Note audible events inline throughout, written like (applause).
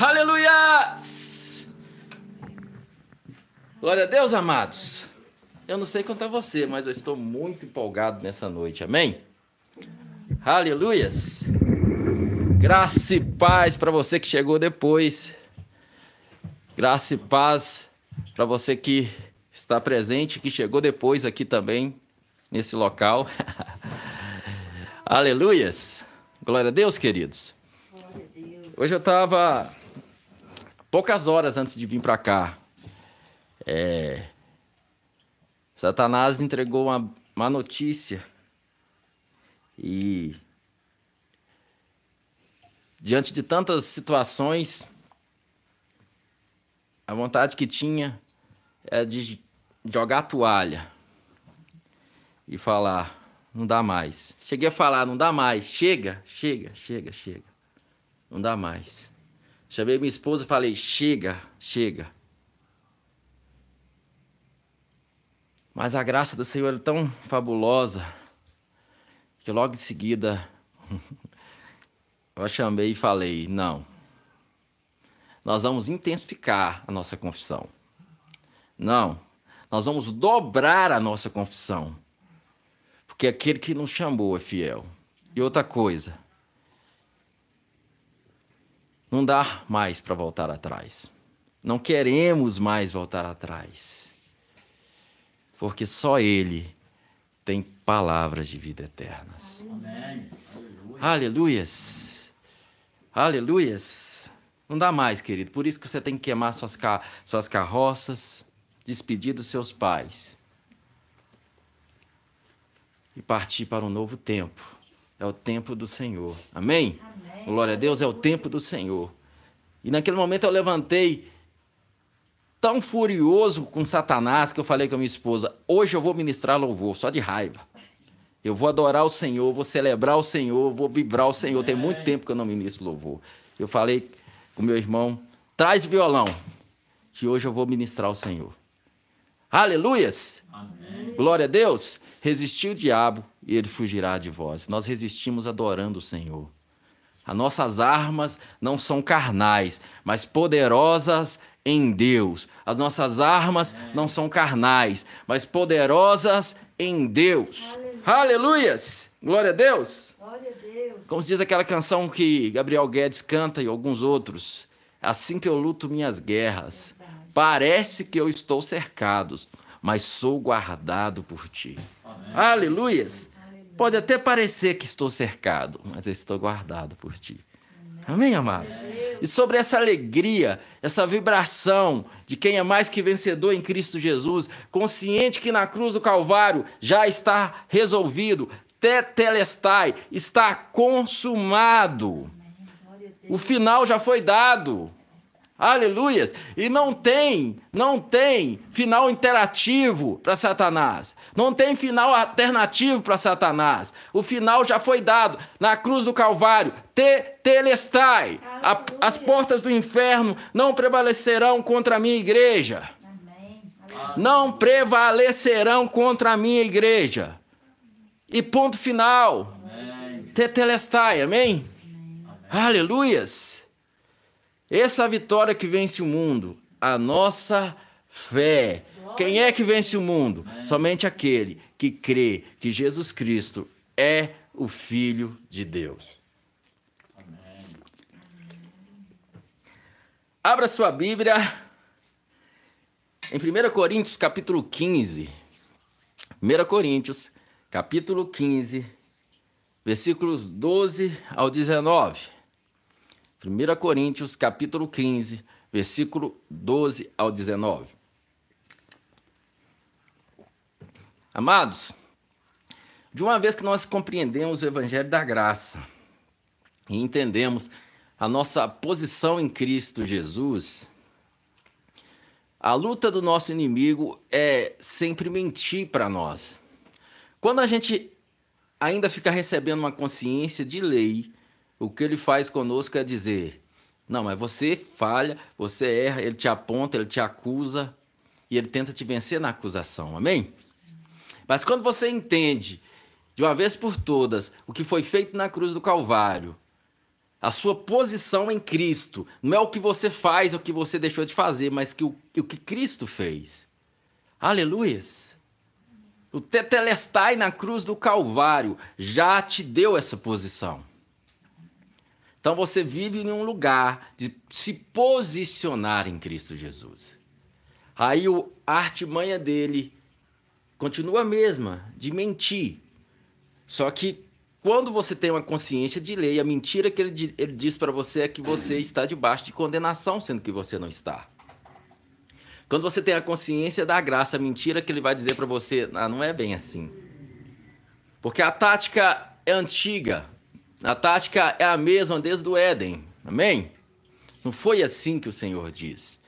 Aleluia! Glória a Deus, amados. Eu não sei quanto a você, mas eu estou muito empolgado nessa noite, amém? Aleluias! Graça e paz para você que chegou depois. Graça e paz para você que está presente, que chegou depois aqui também, nesse local. (laughs) Aleluias! Glória a Deus, queridos. Hoje eu estava poucas horas antes de vir para cá. É, Satanás entregou uma, uma notícia e diante de tantas situações, a vontade que tinha é de jogar a toalha e falar: não dá mais. Cheguei a falar: não dá mais, chega, chega, chega, chega, não dá mais. Chamei minha esposa e falei: chega, chega. Mas a graça do Senhor é tão fabulosa que logo em seguida (laughs) eu chamei e falei: não, nós vamos intensificar a nossa confissão. Não, nós vamos dobrar a nossa confissão. Porque aquele que nos chamou é fiel. E outra coisa, não dá mais para voltar atrás. Não queremos mais voltar atrás. Porque só Ele tem palavras de vida eternas. Amém. Aleluias. Aleluias. Não dá mais, querido. Por isso que você tem que queimar suas, car suas carroças, despedir dos seus pais e partir para um novo tempo. É o tempo do Senhor. Amém? Amém? Glória a Deus, é o tempo do Senhor. E naquele momento eu levantei tão furioso com Satanás que eu falei com a minha esposa: hoje eu vou ministrar louvor, só de raiva. Eu vou adorar o Senhor, vou celebrar o Senhor, vou vibrar o Senhor. Tem muito tempo que eu não ministro louvor. Eu falei com meu irmão: traz violão, que hoje eu vou ministrar o Senhor. Aleluias! Amém. Glória a Deus! Resistiu o diabo e ele fugirá de vós. Nós resistimos adorando o Senhor. As nossas armas não são carnais, mas poderosas em Deus. As nossas armas Amém. não são carnais, mas poderosas em Deus. Aleluia. Aleluias! Glória a Deus! Glória a Deus! Como diz aquela canção que Gabriel Guedes canta e alguns outros. Assim que eu luto minhas guerras, parece que eu estou cercado, mas sou guardado por ti. Amém. Aleluias! Pode até parecer que estou cercado, mas eu estou guardado por ti. Amém, amados? E sobre essa alegria, essa vibração de quem é mais que vencedor em Cristo Jesus, consciente que na cruz do Calvário já está resolvido, tetelestai, está consumado. O final já foi dado. Aleluia! E não tem, não tem final interativo para Satanás. Não tem final alternativo para Satanás. O final já foi dado na cruz do Calvário. Te telestai. A, as portas do inferno não prevalecerão contra a minha igreja. Não prevalecerão contra a minha igreja. E ponto final. Amém. Tetelestai, amém? amém. Aleluias. Essa vitória que vence o mundo, a nossa fé. Quem é que vence o mundo? Somente aquele que crê que Jesus Cristo é o Filho de Deus. Abra sua Bíblia em 1 Coríntios, capítulo 15. 1 Coríntios, capítulo 15, versículos 12 ao 19. 1 Coríntios, capítulo 15, versículo 12 ao 19. Amados, de uma vez que nós compreendemos o Evangelho da Graça e entendemos a nossa posição em Cristo Jesus, a luta do nosso inimigo é sempre mentir para nós. Quando a gente ainda fica recebendo uma consciência de lei, o que ele faz conosco é dizer: não, mas você falha, você erra, ele te aponta, ele te acusa e ele tenta te vencer na acusação, amém? Mas quando você entende, de uma vez por todas, o que foi feito na cruz do Calvário, a sua posição em Cristo, não é o que você faz, é o que você deixou de fazer, mas que o, o que Cristo fez. Aleluias! O Tetelestai na cruz do Calvário já te deu essa posição. Então você vive em um lugar de se posicionar em Cristo Jesus. Aí o, a artimanha dele continua a mesma, de mentir. Só que quando você tem uma consciência de lei, a mentira que ele, ele diz para você é que você (clears throat) está debaixo de condenação, sendo que você não está. Quando você tem a consciência da graça, a mentira que ele vai dizer para você, ah, não é bem assim. Porque a tática é antiga. A tática é a mesma desde o Éden. Amém? Não foi assim que o Senhor diz.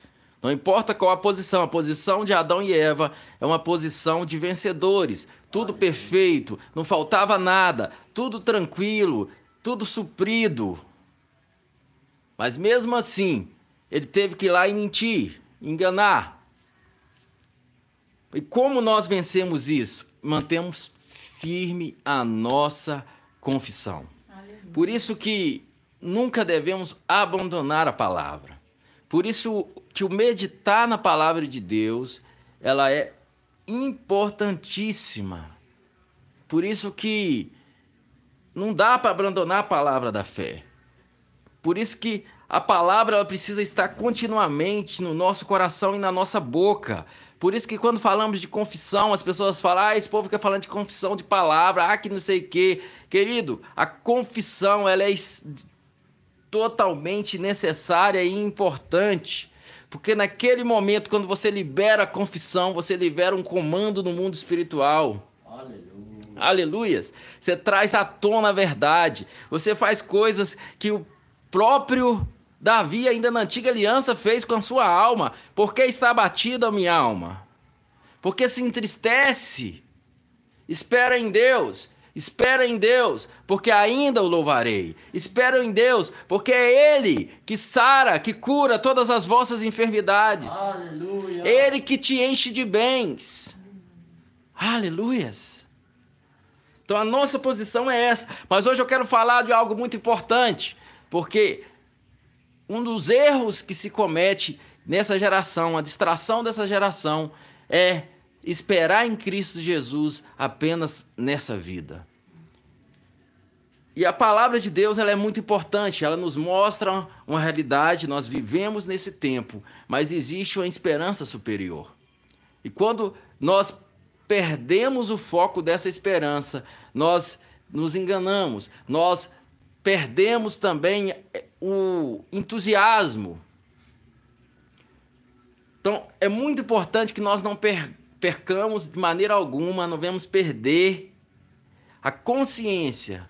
Não importa qual a posição, a posição de Adão e Eva é uma posição de vencedores. Tudo perfeito, não faltava nada, tudo tranquilo, tudo suprido. Mas mesmo assim, ele teve que ir lá e mentir, enganar. E como nós vencemos isso? Mantemos firme a nossa confissão. Por isso que nunca devemos abandonar a palavra. Por isso que o meditar na palavra de Deus, ela é importantíssima. Por isso que não dá para abandonar a palavra da fé. Por isso que a palavra ela precisa estar continuamente no nosso coração e na nossa boca. Por isso que quando falamos de confissão, as pessoas falam, ah, esse povo fica falando de confissão de palavra, ah, que não sei o quê. Querido, a confissão ela é totalmente necessária e importante. Porque naquele momento, quando você libera a confissão, você libera um comando no mundo espiritual. Aleluia. Aleluias. Você traz à tona a verdade. Você faz coisas que o próprio Davi, ainda na antiga aliança, fez com a sua alma. Por que está abatida a minha alma? Porque se entristece. Espera em Deus. Espera em Deus, porque ainda o louvarei. Espera em Deus, porque é Ele que sara, que cura todas as vossas enfermidades. Aleluia. Ele que te enche de bens. Aleluias. Então a nossa posição é essa. Mas hoje eu quero falar de algo muito importante, porque um dos erros que se comete nessa geração, a distração dessa geração, é esperar em Cristo Jesus apenas nessa vida. E a palavra de Deus ela é muito importante, ela nos mostra uma realidade, nós vivemos nesse tempo, mas existe uma esperança superior. E quando nós perdemos o foco dessa esperança, nós nos enganamos, nós perdemos também o entusiasmo. Então, é muito importante que nós não percamos de maneira alguma, não vamos perder a consciência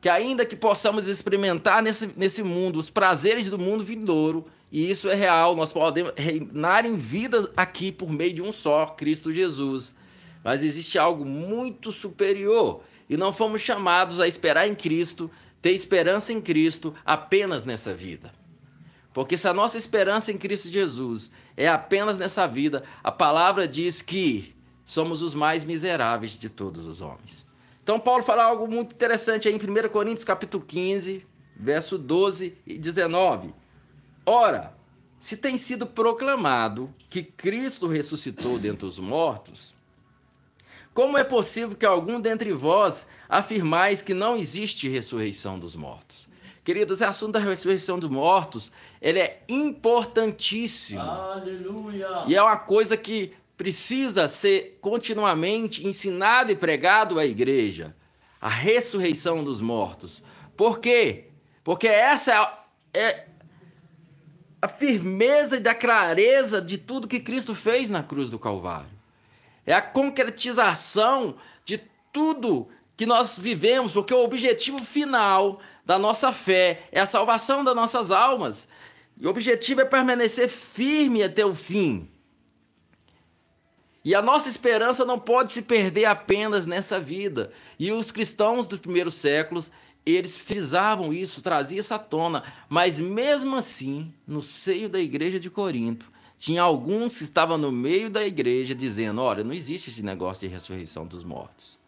que, ainda que possamos experimentar nesse, nesse mundo os prazeres do mundo vindouro, e isso é real, nós podemos reinar em vida aqui por meio de um só, Cristo Jesus. Mas existe algo muito superior, e não fomos chamados a esperar em Cristo ter esperança em Cristo apenas nessa vida. Porque se a nossa esperança em Cristo Jesus é apenas nessa vida, a palavra diz que somos os mais miseráveis de todos os homens. Então Paulo fala algo muito interessante aí em 1 Coríntios capítulo 15, verso 12 e 19. Ora, se tem sido proclamado que Cristo ressuscitou dentre os mortos, como é possível que algum dentre vós afirmais que não existe ressurreição dos mortos? Queridos, o assunto da ressurreição dos mortos, ele é importantíssimo. Aleluia. E é uma coisa que precisa ser continuamente ensinado e pregado à igreja. A ressurreição dos mortos. Por quê? Porque essa é, é a firmeza e da clareza de tudo que Cristo fez na cruz do Calvário é a concretização de tudo que nós vivemos, porque o objetivo final da nossa fé é a salvação das nossas almas. E o objetivo é permanecer firme até o fim. E a nossa esperança não pode se perder apenas nessa vida. E os cristãos dos primeiros séculos, eles frisavam isso, traziam essa tona. Mas mesmo assim, no seio da igreja de Corinto, tinha alguns que estavam no meio da igreja dizendo: olha, não existe esse negócio de ressurreição dos mortos.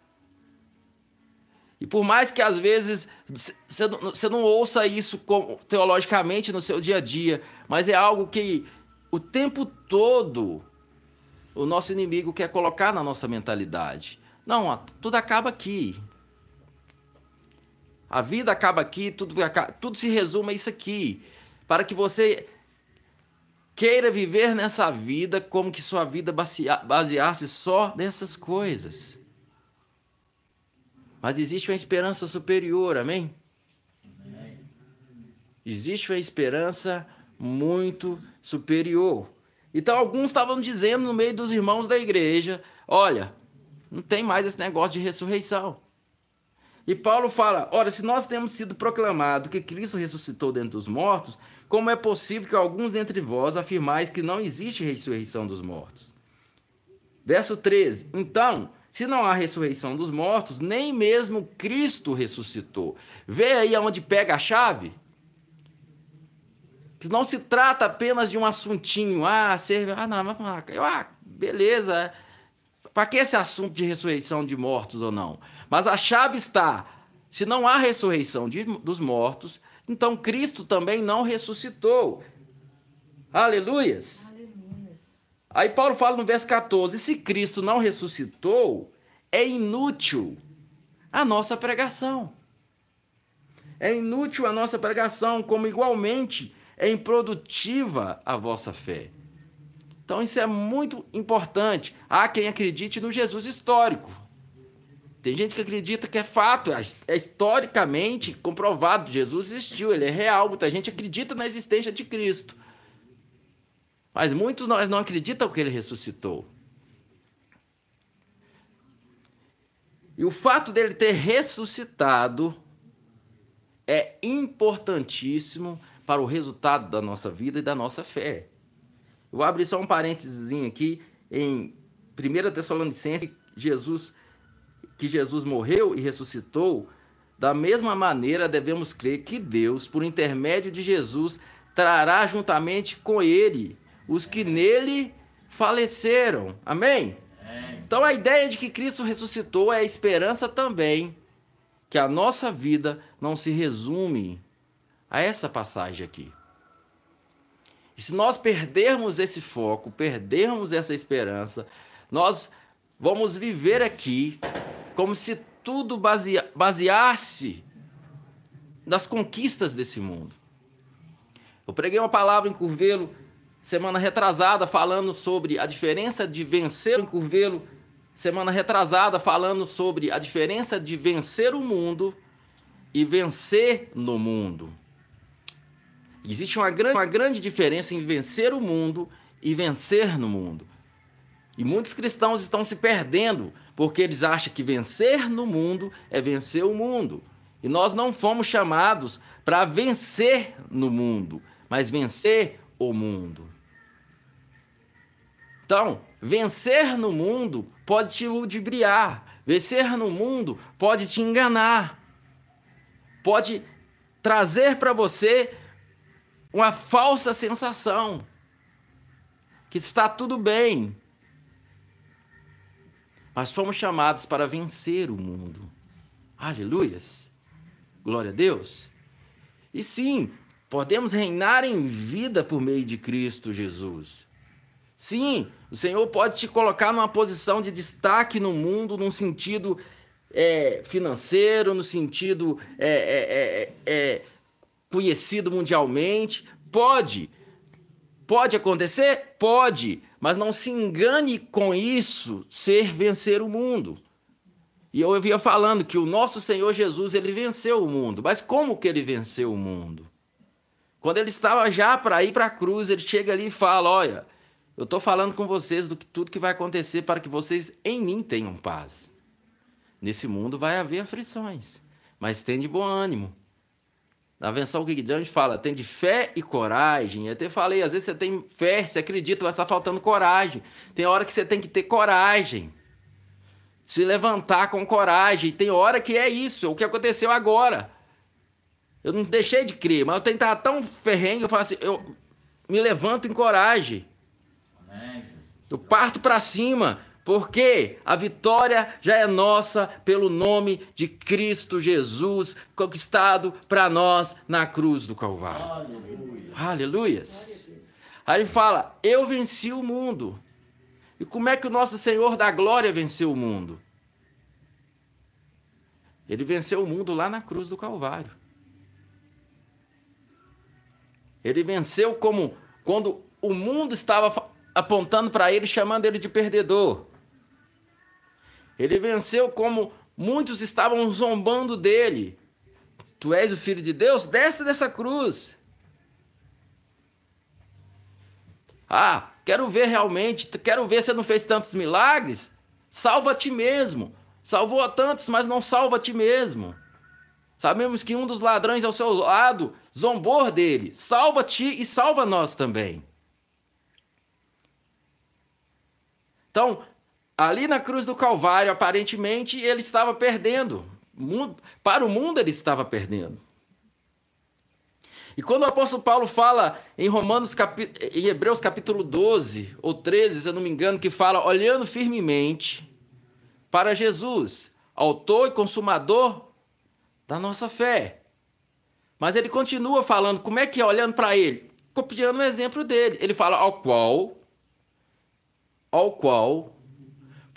E por mais que às vezes você não ouça isso teologicamente no seu dia a dia, mas é algo que o tempo todo o nosso inimigo quer colocar na nossa mentalidade. Não, tudo acaba aqui. A vida acaba aqui, tudo, tudo se resume a isso aqui. Para que você queira viver nessa vida como que sua vida baseasse só nessas coisas. Mas existe uma esperança superior, amém? Existe uma esperança muito superior. Então alguns estavam dizendo no meio dos irmãos da igreja: olha, não tem mais esse negócio de ressurreição. E Paulo fala: ora, se nós temos sido proclamado que Cristo ressuscitou dentre os mortos, como é possível que alguns dentre vós afirmais que não existe ressurreição dos mortos? Verso 13: Então, se não há ressurreição dos mortos, nem mesmo Cristo ressuscitou. Vê aí aonde pega a chave? Não se trata apenas de um assuntinho. Ah, ser, ah, não, ah, beleza. Para que esse assunto de ressurreição de mortos ou não? Mas a chave está: se não há ressurreição de, dos mortos, então Cristo também não ressuscitou. Aleluias. Aí Paulo fala no verso 14: se Cristo não ressuscitou, é inútil a nossa pregação. É inútil a nossa pregação, como igualmente é improdutiva a vossa fé. Então isso é muito importante. Há quem acredite no Jesus histórico. Tem gente que acredita que é fato, é, é historicamente comprovado. Jesus existiu, ele é real. Muita gente acredita na existência de Cristo. Mas muitos nós não acreditam que ele ressuscitou. E o fato dele ter ressuscitado é importantíssimo para o resultado da nossa vida e da nossa fé. Eu vou abrir só um parênteses aqui em 1 Tessalonicenses, Jesus, que Jesus morreu e ressuscitou. Da mesma maneira, devemos crer que Deus, por intermédio de Jesus, trará juntamente com ele os que nele faleceram. Amém? Então a ideia de que Cristo ressuscitou é a esperança também que a nossa vida não se resume a essa passagem aqui. E se nós perdermos esse foco, perdermos essa esperança, nós vamos viver aqui como se tudo basea baseasse nas conquistas desse mundo. Eu preguei uma palavra em Curvelo semana retrasada falando sobre a diferença de vencer em Curvelo, semana retrasada falando sobre a diferença de vencer o mundo e vencer no mundo. Existe uma grande, uma grande diferença em vencer o mundo e vencer no mundo. E muitos cristãos estão se perdendo porque eles acham que vencer no mundo é vencer o mundo. E nós não fomos chamados para vencer no mundo, mas vencer o mundo. Então, vencer no mundo pode te ludibriar, vencer no mundo pode te enganar, pode trazer para você uma falsa sensação que está tudo bem. Mas fomos chamados para vencer o mundo. Aleluias! Glória a Deus! E sim, podemos reinar em vida por meio de Cristo Jesus. Sim, o Senhor pode te colocar numa posição de destaque no mundo, num sentido é, financeiro, no sentido é, é, é, é conhecido mundialmente. Pode. Pode acontecer? Pode. Mas não se engane com isso ser vencer o mundo. E eu havia falando que o nosso Senhor Jesus, ele venceu o mundo. Mas como que ele venceu o mundo? Quando ele estava já para ir para a cruz, ele chega ali e fala: Olha, eu estou falando com vocês do que tudo que vai acontecer para que vocês em mim tenham paz. Nesse mundo vai haver aflições, mas tem de bom ânimo. Na versão que a gente fala, tem de fé e coragem. Eu até falei, às vezes você tem fé, você acredita, mas está faltando coragem. Tem hora que você tem que ter coragem. Se levantar com coragem. Tem hora que é isso, é o que aconteceu agora. Eu não deixei de crer, mas eu tenho que estar tão ferrenho, eu falo assim, eu me levanto em coragem. Eu parto para cima, porque a vitória já é nossa pelo nome de Cristo Jesus, conquistado para nós na cruz do Calvário. Aleluia. Aleluias. Aí ele fala: Eu venci o mundo. E como é que o nosso Senhor da glória venceu o mundo? Ele venceu o mundo lá na cruz do Calvário. Ele venceu como quando o mundo estava apontando para ele, chamando ele de perdedor. Ele venceu como muitos estavam zombando dele. Tu és o filho de Deus? Desce dessa cruz. Ah, quero ver realmente, quero ver se não fez tantos milagres. Salva a ti mesmo. Salvou a tantos, mas não salva a ti mesmo. Sabemos que um dos ladrões ao seu lado zombou dele. Salva-te e salva nós também. Então, ali na cruz do Calvário, aparentemente, ele estava perdendo. Para o mundo, ele estava perdendo. E quando o apóstolo Paulo fala em Romanos, em Hebreus capítulo 12 ou 13, se eu não me engano, que fala olhando firmemente para Jesus, autor e consumador da nossa fé. Mas ele continua falando, como é que é olhando para ele? Copiando o exemplo dele. Ele fala, ao qual, ao qual,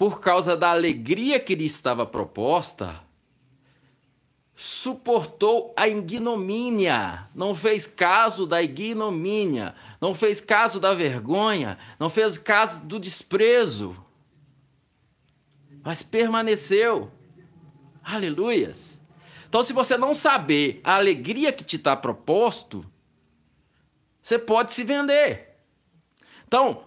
por causa da alegria que lhe estava proposta, suportou a ignomínia, não fez caso da ignomínia, não fez caso da vergonha, não fez caso do desprezo, mas permaneceu. Aleluias. Então, se você não saber a alegria que te está proposto, você pode se vender. Então,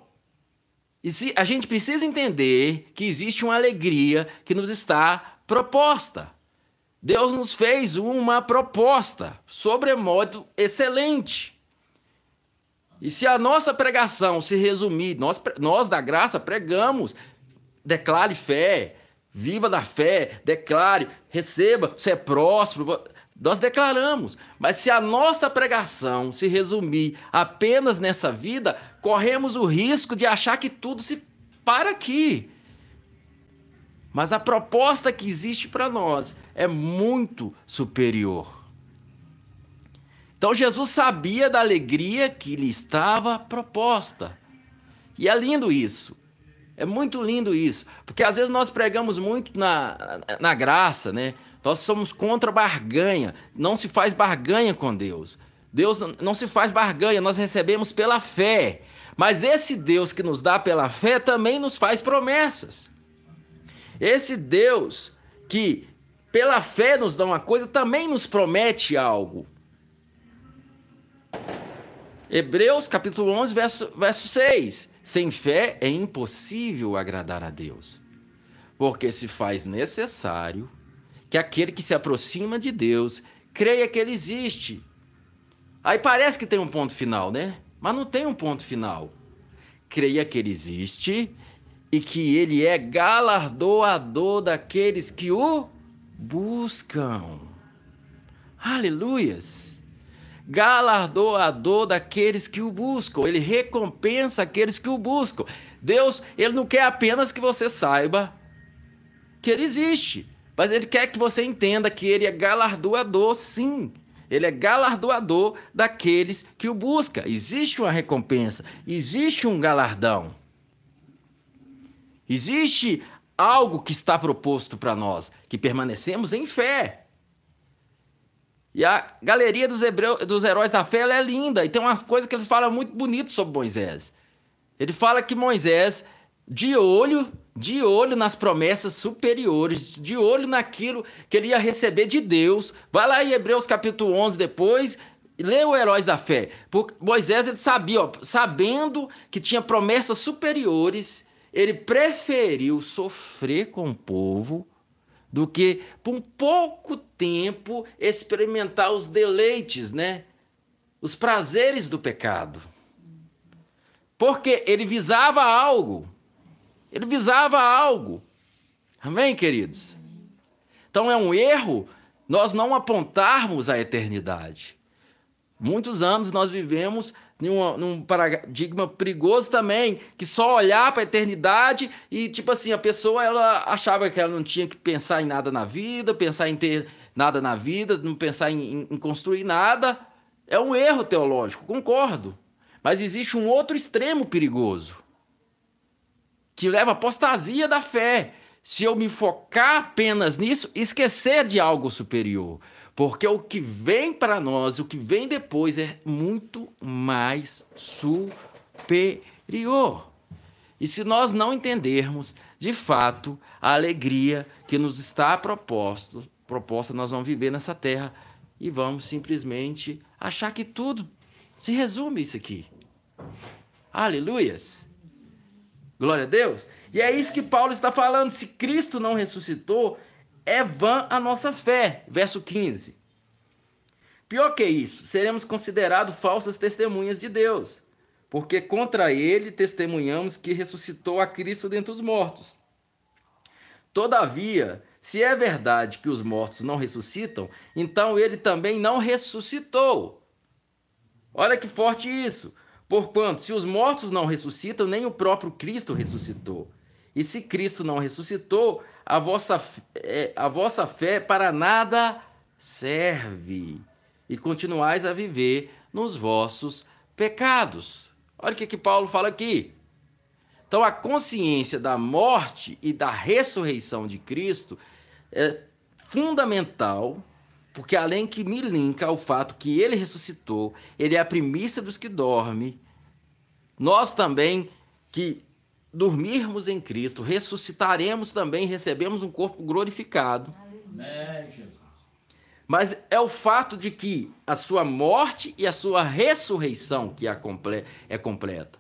a gente precisa entender que existe uma alegria que nos está proposta. Deus nos fez uma proposta sobremodo excelente. E se a nossa pregação se resumir, nós, nós da graça pregamos, declare fé, viva da fé, declare, receba, você é próspero. Nós declaramos, mas se a nossa pregação se resumir apenas nessa vida, corremos o risco de achar que tudo se para aqui. Mas a proposta que existe para nós é muito superior. Então Jesus sabia da alegria que lhe estava proposta. E é lindo isso. É muito lindo isso, porque às vezes nós pregamos muito na, na graça, né? Nós somos contra barganha, não se faz barganha com Deus. Deus não se faz barganha, nós recebemos pela fé. Mas esse Deus que nos dá pela fé também nos faz promessas. Esse Deus que pela fé nos dá uma coisa também nos promete algo. Hebreus capítulo 11, verso, verso 6. Sem fé é impossível agradar a Deus, porque se faz necessário que aquele que se aproxima de Deus creia que ele existe. Aí parece que tem um ponto final, né? Mas não tem um ponto final. Creia que ele existe e que ele é galardoador daqueles que o buscam. Aleluias! galardoador daqueles que o buscam. Ele recompensa aqueles que o buscam. Deus, ele não quer apenas que você saiba que ele existe, mas ele quer que você entenda que ele é galardoador, sim. Ele é galardoador daqueles que o buscam. Existe uma recompensa, existe um galardão. Existe algo que está proposto para nós, que permanecemos em fé. E a galeria dos, hebreu, dos heróis da fé é linda. E tem umas coisas que eles falam muito bonito sobre Moisés. Ele fala que Moisés, de olho, de olho nas promessas superiores, de olho naquilo que ele ia receber de Deus. Vai lá em Hebreus capítulo 11 depois, lê o Heróis da Fé. Porque Moisés ele sabia, ó, sabendo que tinha promessas superiores, ele preferiu sofrer com o povo do que por um pouco tempo experimentar os deleites, né? Os prazeres do pecado. Porque ele visava algo. Ele visava algo. Amém, queridos? Então é um erro nós não apontarmos a eternidade. Muitos anos nós vivemos num, paradigma perigoso também, que só olhar para a eternidade e, tipo assim, a pessoa ela achava que ela não tinha que pensar em nada na vida, pensar em ter nada na vida, não pensar em, em construir nada. É um erro teológico, concordo. Mas existe um outro extremo perigoso que leva à apostasia da fé. Se eu me focar apenas nisso, esquecer de algo superior. Porque o que vem para nós, o que vem depois é muito mais superior. E se nós não entendermos, de fato, a alegria que nos está proposto, proposta, nós vamos viver nessa terra e vamos simplesmente achar que tudo se resume isso aqui. Aleluias! Glória a Deus! E é isso que Paulo está falando. Se Cristo não ressuscitou, é vã a nossa fé. Verso 15. Pior que isso, seremos considerados falsas testemunhas de Deus, porque contra ele testemunhamos que ressuscitou a Cristo dentre os mortos. Todavia, se é verdade que os mortos não ressuscitam, então ele também não ressuscitou. Olha que forte isso. Porquanto, se os mortos não ressuscitam, nem o próprio Cristo ressuscitou. E se Cristo não ressuscitou, a vossa, é, a vossa fé para nada serve. E continuais a viver nos vossos pecados. Olha o que, que Paulo fala aqui. Então, a consciência da morte e da ressurreição de Cristo é fundamental, porque além que me linka ao fato que ele ressuscitou, ele é a primícia dos que dormem, nós também que dormirmos em Cristo, ressuscitaremos também, recebemos um corpo glorificado. Mas é o fato de que a sua morte e a sua ressurreição que é completa.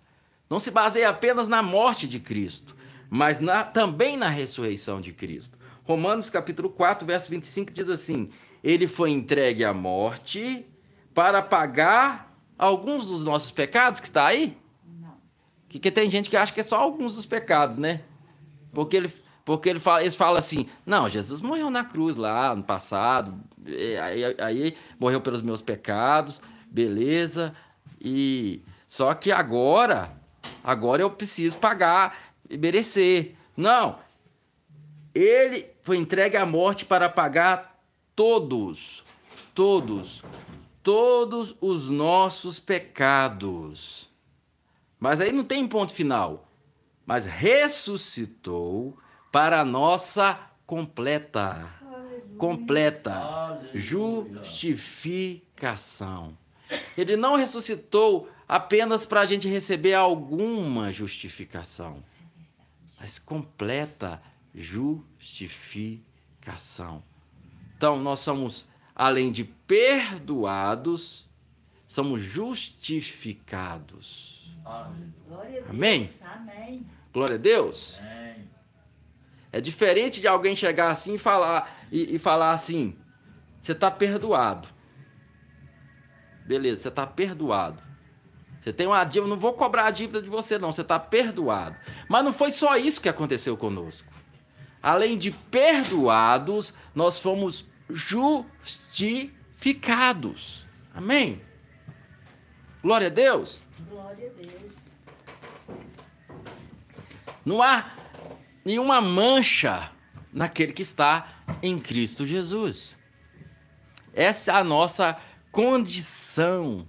Não se baseia apenas na morte de Cristo, mas na, também na ressurreição de Cristo. Romanos capítulo 4, verso 25 diz assim: Ele foi entregue à morte para pagar alguns dos nossos pecados, que está aí? Que, tem gente que acha que é só alguns dos pecados, né? Porque ele, porque ele fala, eles falam assim: não, Jesus morreu na cruz lá no passado, aí, aí morreu pelos meus pecados, beleza. E só que agora, agora eu preciso pagar e merecer. Não. Ele foi entregue à morte para pagar todos, todos, todos os nossos pecados. Mas aí não tem ponto final. Mas ressuscitou para a nossa completa, completa justificação. Ele não ressuscitou apenas para a gente receber alguma justificação, mas completa justificação. Então, nós somos, além de perdoados, somos justificados. Amém? Amém. Glória a Deus. Amém. É diferente de alguém chegar assim e falar, e, e falar assim: você está perdoado. Beleza, você está perdoado. Você tem uma dívida, não vou cobrar a dívida de você, não. Você está perdoado. Mas não foi só isso que aconteceu conosco. Além de perdoados, nós fomos justificados. Amém? Glória a Deus. Glória a Deus. Não há nenhuma mancha naquele que está em Cristo Jesus. Essa é a nossa condição.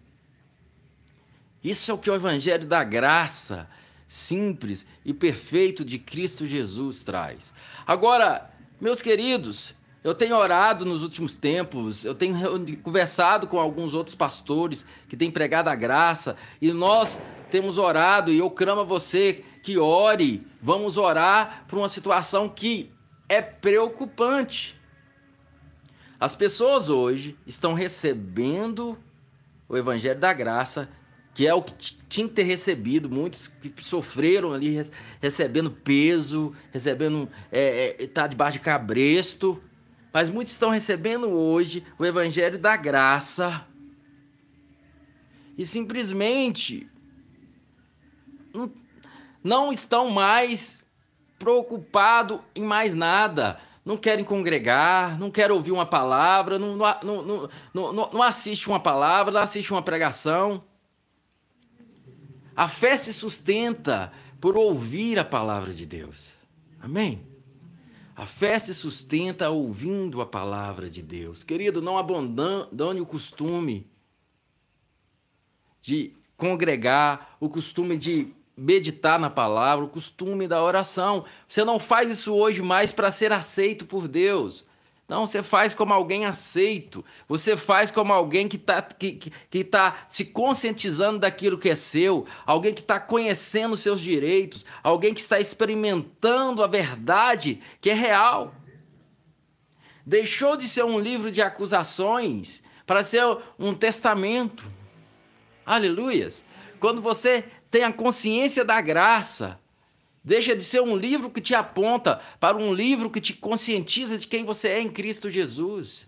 Isso é o que o Evangelho da Graça simples e perfeito de Cristo Jesus traz. Agora, meus queridos, eu tenho orado nos últimos tempos, eu tenho conversado com alguns outros pastores que têm pregado a graça, e nós temos orado, e eu clamo a você que ore, vamos orar por uma situação que é preocupante. As pessoas hoje estão recebendo o Evangelho da Graça, que é o que tinha que ter recebido, muitos que sofreram ali recebendo peso, recebendo, é, é, tá debaixo de cabresto, mas muitos estão recebendo hoje o Evangelho da Graça e simplesmente não, estão mais preocupados em mais nada. não querem congregar, não querem ouvir uma palavra, não, não, não, não, não, não assiste uma palavra, não assiste uma pregação. A fé se sustenta por ouvir a palavra de Deus. Amém? A fé se sustenta ouvindo a palavra de Deus. Querido, não abandone o costume de congregar, o costume de meditar na palavra, o costume da oração. Você não faz isso hoje mais para ser aceito por Deus. Não, você faz como alguém aceito. Você faz como alguém que está que, que, que tá se conscientizando daquilo que é seu. Alguém que está conhecendo seus direitos. Alguém que está experimentando a verdade que é real. Deixou de ser um livro de acusações para ser um testamento. Aleluias. Quando você tem a consciência da graça, Deixa de ser um livro que te aponta para um livro que te conscientiza de quem você é em Cristo Jesus.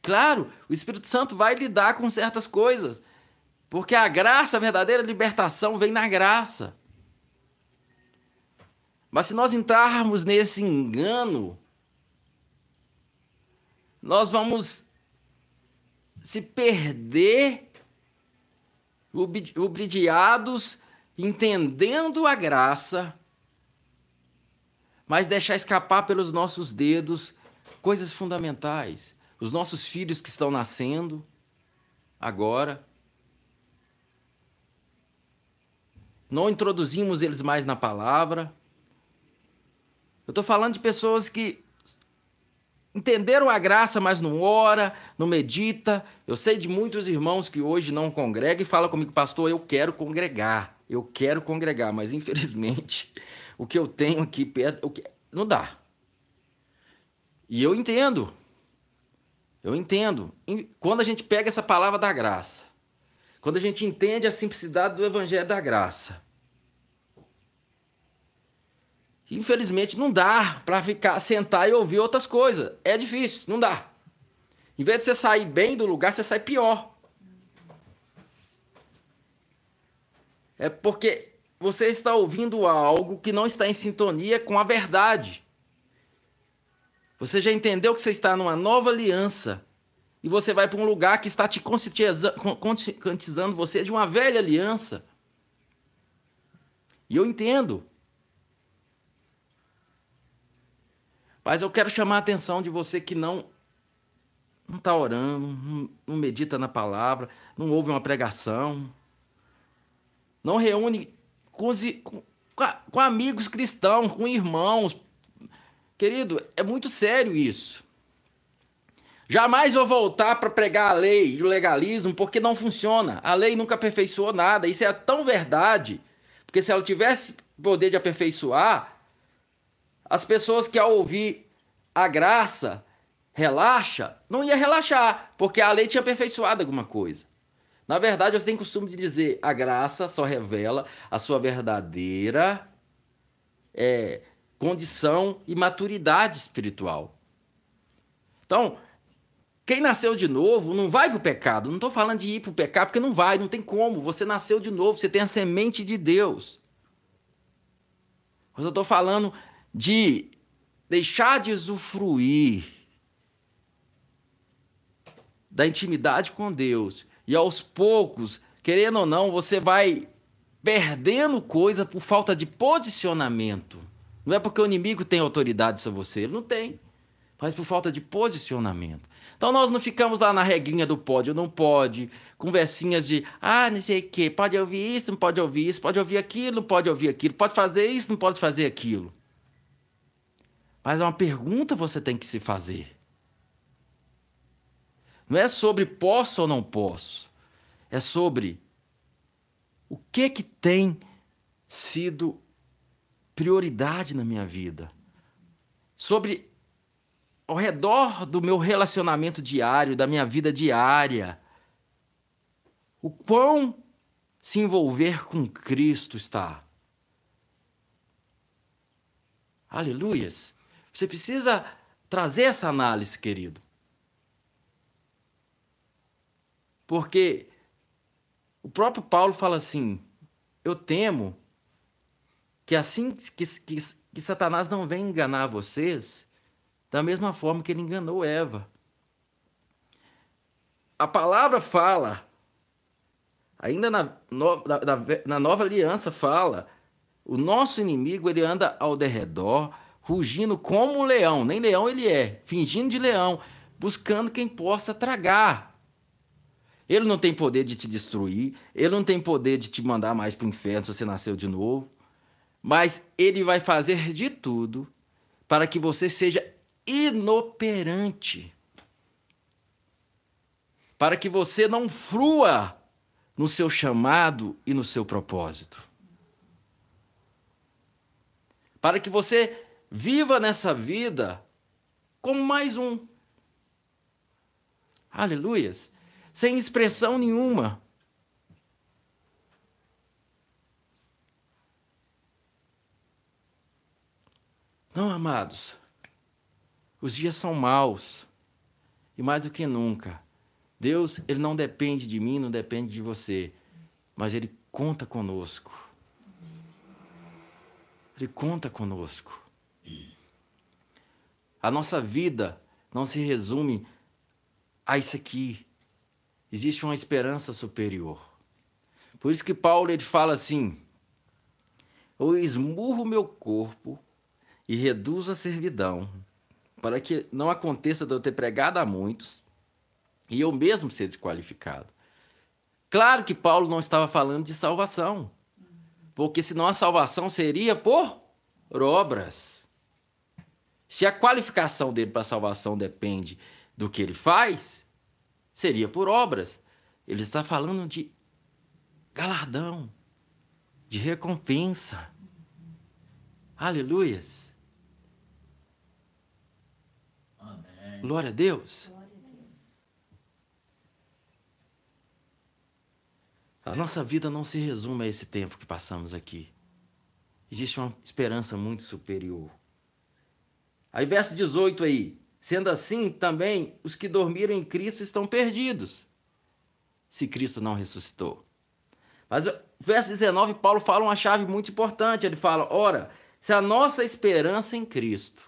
Claro, o Espírito Santo vai lidar com certas coisas, porque a graça, a verdadeira libertação vem na graça. Mas se nós entrarmos nesse engano, nós vamos se perder obediados entendendo a graça, mas deixar escapar pelos nossos dedos coisas fundamentais. Os nossos filhos que estão nascendo agora. Não introduzimos eles mais na palavra. Eu estou falando de pessoas que entenderam a graça, mas não ora, não medita. Eu sei de muitos irmãos que hoje não congregam e falam comigo, pastor, eu quero congregar eu quero congregar, mas infelizmente (laughs) o que eu tenho aqui perto não dá. E eu entendo. Eu entendo. Quando a gente pega essa palavra da graça, quando a gente entende a simplicidade do evangelho da graça, infelizmente não dá para ficar sentar e ouvir outras coisas. É difícil, não dá. Em vez de você sair bem do lugar, você sai pior. É porque você está ouvindo algo que não está em sintonia com a verdade. Você já entendeu que você está numa nova aliança e você vai para um lugar que está te conscientizando você de uma velha aliança. E eu entendo. Mas eu quero chamar a atenção de você que não não está orando, não, não medita na palavra, não ouve uma pregação, não reúne com, os, com, com amigos cristãos, com irmãos. Querido, é muito sério isso. Jamais vou voltar para pregar a lei e o legalismo, porque não funciona. A lei nunca aperfeiçoou nada. Isso é tão verdade. Porque se ela tivesse poder de aperfeiçoar, as pessoas que ao ouvir a graça relaxa, não ia relaxar, porque a lei tinha aperfeiçoado alguma coisa. Na verdade, eu tenho costume de dizer: a graça só revela a sua verdadeira é, condição e maturidade espiritual. Então, quem nasceu de novo não vai para o pecado. Não estou falando de ir para o pecado, porque não vai, não tem como. Você nasceu de novo, você tem a semente de Deus. Mas eu estou falando de deixar de usufruir da intimidade com Deus e aos poucos, querendo ou não, você vai perdendo coisa por falta de posicionamento. Não é porque o inimigo tem autoridade sobre você, ele não tem, mas por falta de posicionamento. Então nós não ficamos lá na regrinha do pode ou não pode, conversinhas de ah, não sei o quê, pode ouvir isso, não pode ouvir isso, pode ouvir aquilo, não pode ouvir aquilo, pode fazer isso, não pode fazer aquilo. Mas é uma pergunta que você tem que se fazer. Não é sobre posso ou não posso. É sobre o que que tem sido prioridade na minha vida. Sobre ao redor do meu relacionamento diário, da minha vida diária. O quão se envolver com Cristo está. Aleluias. Você precisa trazer essa análise, querido. Porque o próprio Paulo fala assim: eu temo que assim que, que, que Satanás não vem enganar vocês da mesma forma que ele enganou Eva. A palavra fala, ainda na, no, na, na nova aliança fala, o nosso inimigo ele anda ao derredor, rugindo como um leão, nem leão ele é, fingindo de leão, buscando quem possa tragar. Ele não tem poder de te destruir, ele não tem poder de te mandar mais para o inferno se você nasceu de novo, mas ele vai fazer de tudo para que você seja inoperante. Para que você não frua no seu chamado e no seu propósito. Para que você viva nessa vida como mais um. Aleluias. Sem expressão nenhuma. Não, amados. Os dias são maus. E mais do que nunca, Deus, ele não depende de mim, não depende de você, mas ele conta conosco. Ele conta conosco. A nossa vida não se resume a isso aqui. Existe uma esperança superior. Por isso que Paulo ele fala assim: Eu esmurro meu corpo e reduzo a servidão, para que não aconteça de eu ter pregado a muitos e eu mesmo ser desqualificado. Claro que Paulo não estava falando de salvação, porque senão a salvação seria por obras. Se a qualificação dele para a salvação depende do que ele faz, seria por obras. Ele está falando de galardão, de recompensa. Aleluias. Amém. Glória a Deus. A nossa vida não se resume a esse tempo que passamos aqui. Existe uma esperança muito superior. Aí, verso 18 aí. Sendo assim, também os que dormiram em Cristo estão perdidos, se Cristo não ressuscitou. Mas verso 19, Paulo fala uma chave muito importante. Ele fala: ora, se a nossa esperança em Cristo,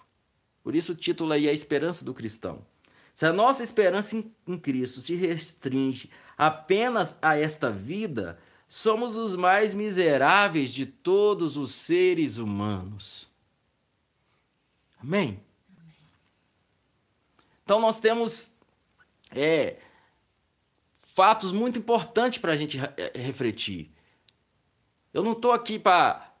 por isso o título aí é a esperança do cristão. Se a nossa esperança em Cristo se restringe apenas a esta vida, somos os mais miseráveis de todos os seres humanos. Amém? Então nós temos é, fatos muito importantes para a gente é, refletir. Eu não estou aqui para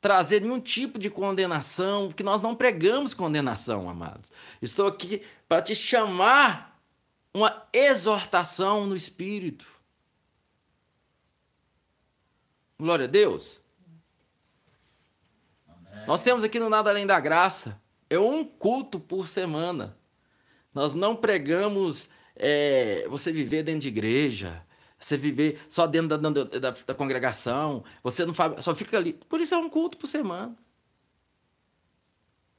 trazer nenhum tipo de condenação, porque nós não pregamos condenação, amados. Estou aqui para te chamar uma exortação no Espírito. Glória a Deus. Amém. Nós temos aqui no Nada Além da Graça, é um culto por semana. Nós não pregamos é, você viver dentro de igreja, você viver só dentro da, da, da, congregação, você não faz, só fica ali. Por isso é um culto por semana.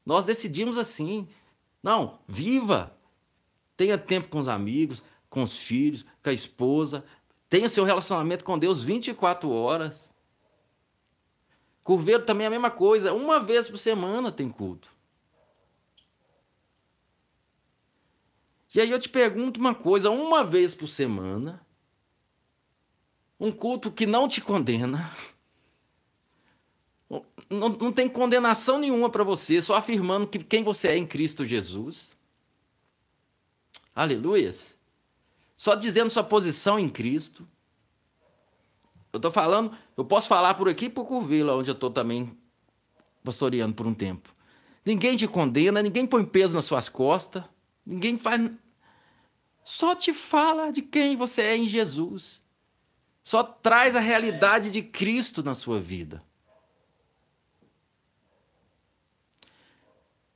Nós decidimos assim. Não, viva. Tenha tempo com os amigos, com os filhos, com a esposa. Tenha seu relacionamento com Deus 24 horas. Curveiro também é a mesma coisa. Uma vez por semana tem culto. E aí eu te pergunto uma coisa: uma vez por semana, um culto que não te condena. (laughs) Não, não tem condenação nenhuma para você, só afirmando que quem você é em Cristo Jesus. Aleluias. Só dizendo sua posição em Cristo. Eu estou falando, eu posso falar por aqui por Curvila, onde eu estou também pastoreando por um tempo. Ninguém te condena, ninguém põe peso nas suas costas, ninguém faz. Só te fala de quem você é em Jesus. Só traz a realidade de Cristo na sua vida.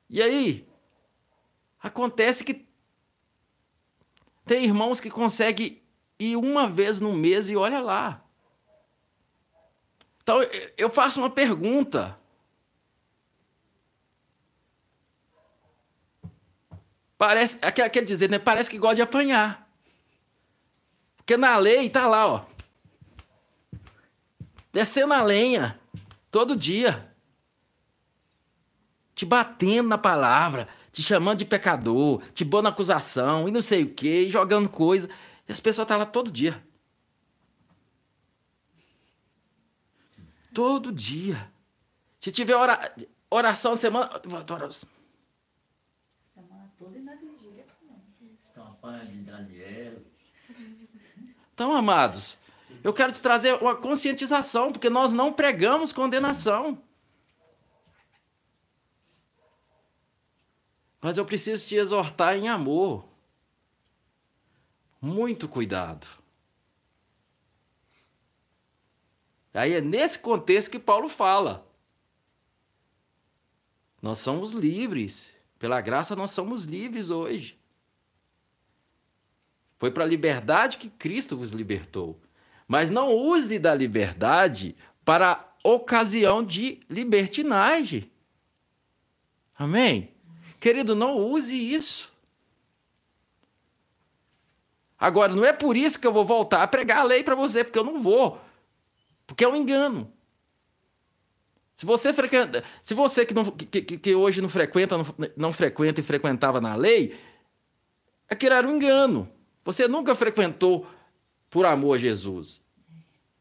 E aí, acontece que tem irmãos que conseguem ir uma vez no mês e olha lá. Então, eu faço uma pergunta. Parece, quer dizer, né? Parece que gosta de apanhar. Porque na lei tá lá, ó descendo a lenha todo dia. te batendo na palavra, te chamando de pecador, te pondo acusação e não sei o quê, jogando coisa. E as pessoas tá lá todo dia. Todo dia. Se tiver ora, oração semana. Oração. Toda e na vigília Campanha de Daniel. Então, amados, eu quero te trazer uma conscientização, porque nós não pregamos condenação. Mas eu preciso te exortar em amor. Muito cuidado. Aí é nesse contexto que Paulo fala. Nós somos livres. Pela graça, nós somos livres hoje. Foi para a liberdade que Cristo vos libertou. Mas não use da liberdade para ocasião de libertinagem. Amém? Querido, não use isso. Agora, não é por isso que eu vou voltar a pregar a lei para você, porque eu não vou. Porque é um engano. Se você frequenta, se você que, não, que, que hoje não frequenta, não, não frequenta e frequentava na lei, aquilo era um engano. Você nunca frequentou por amor a Jesus.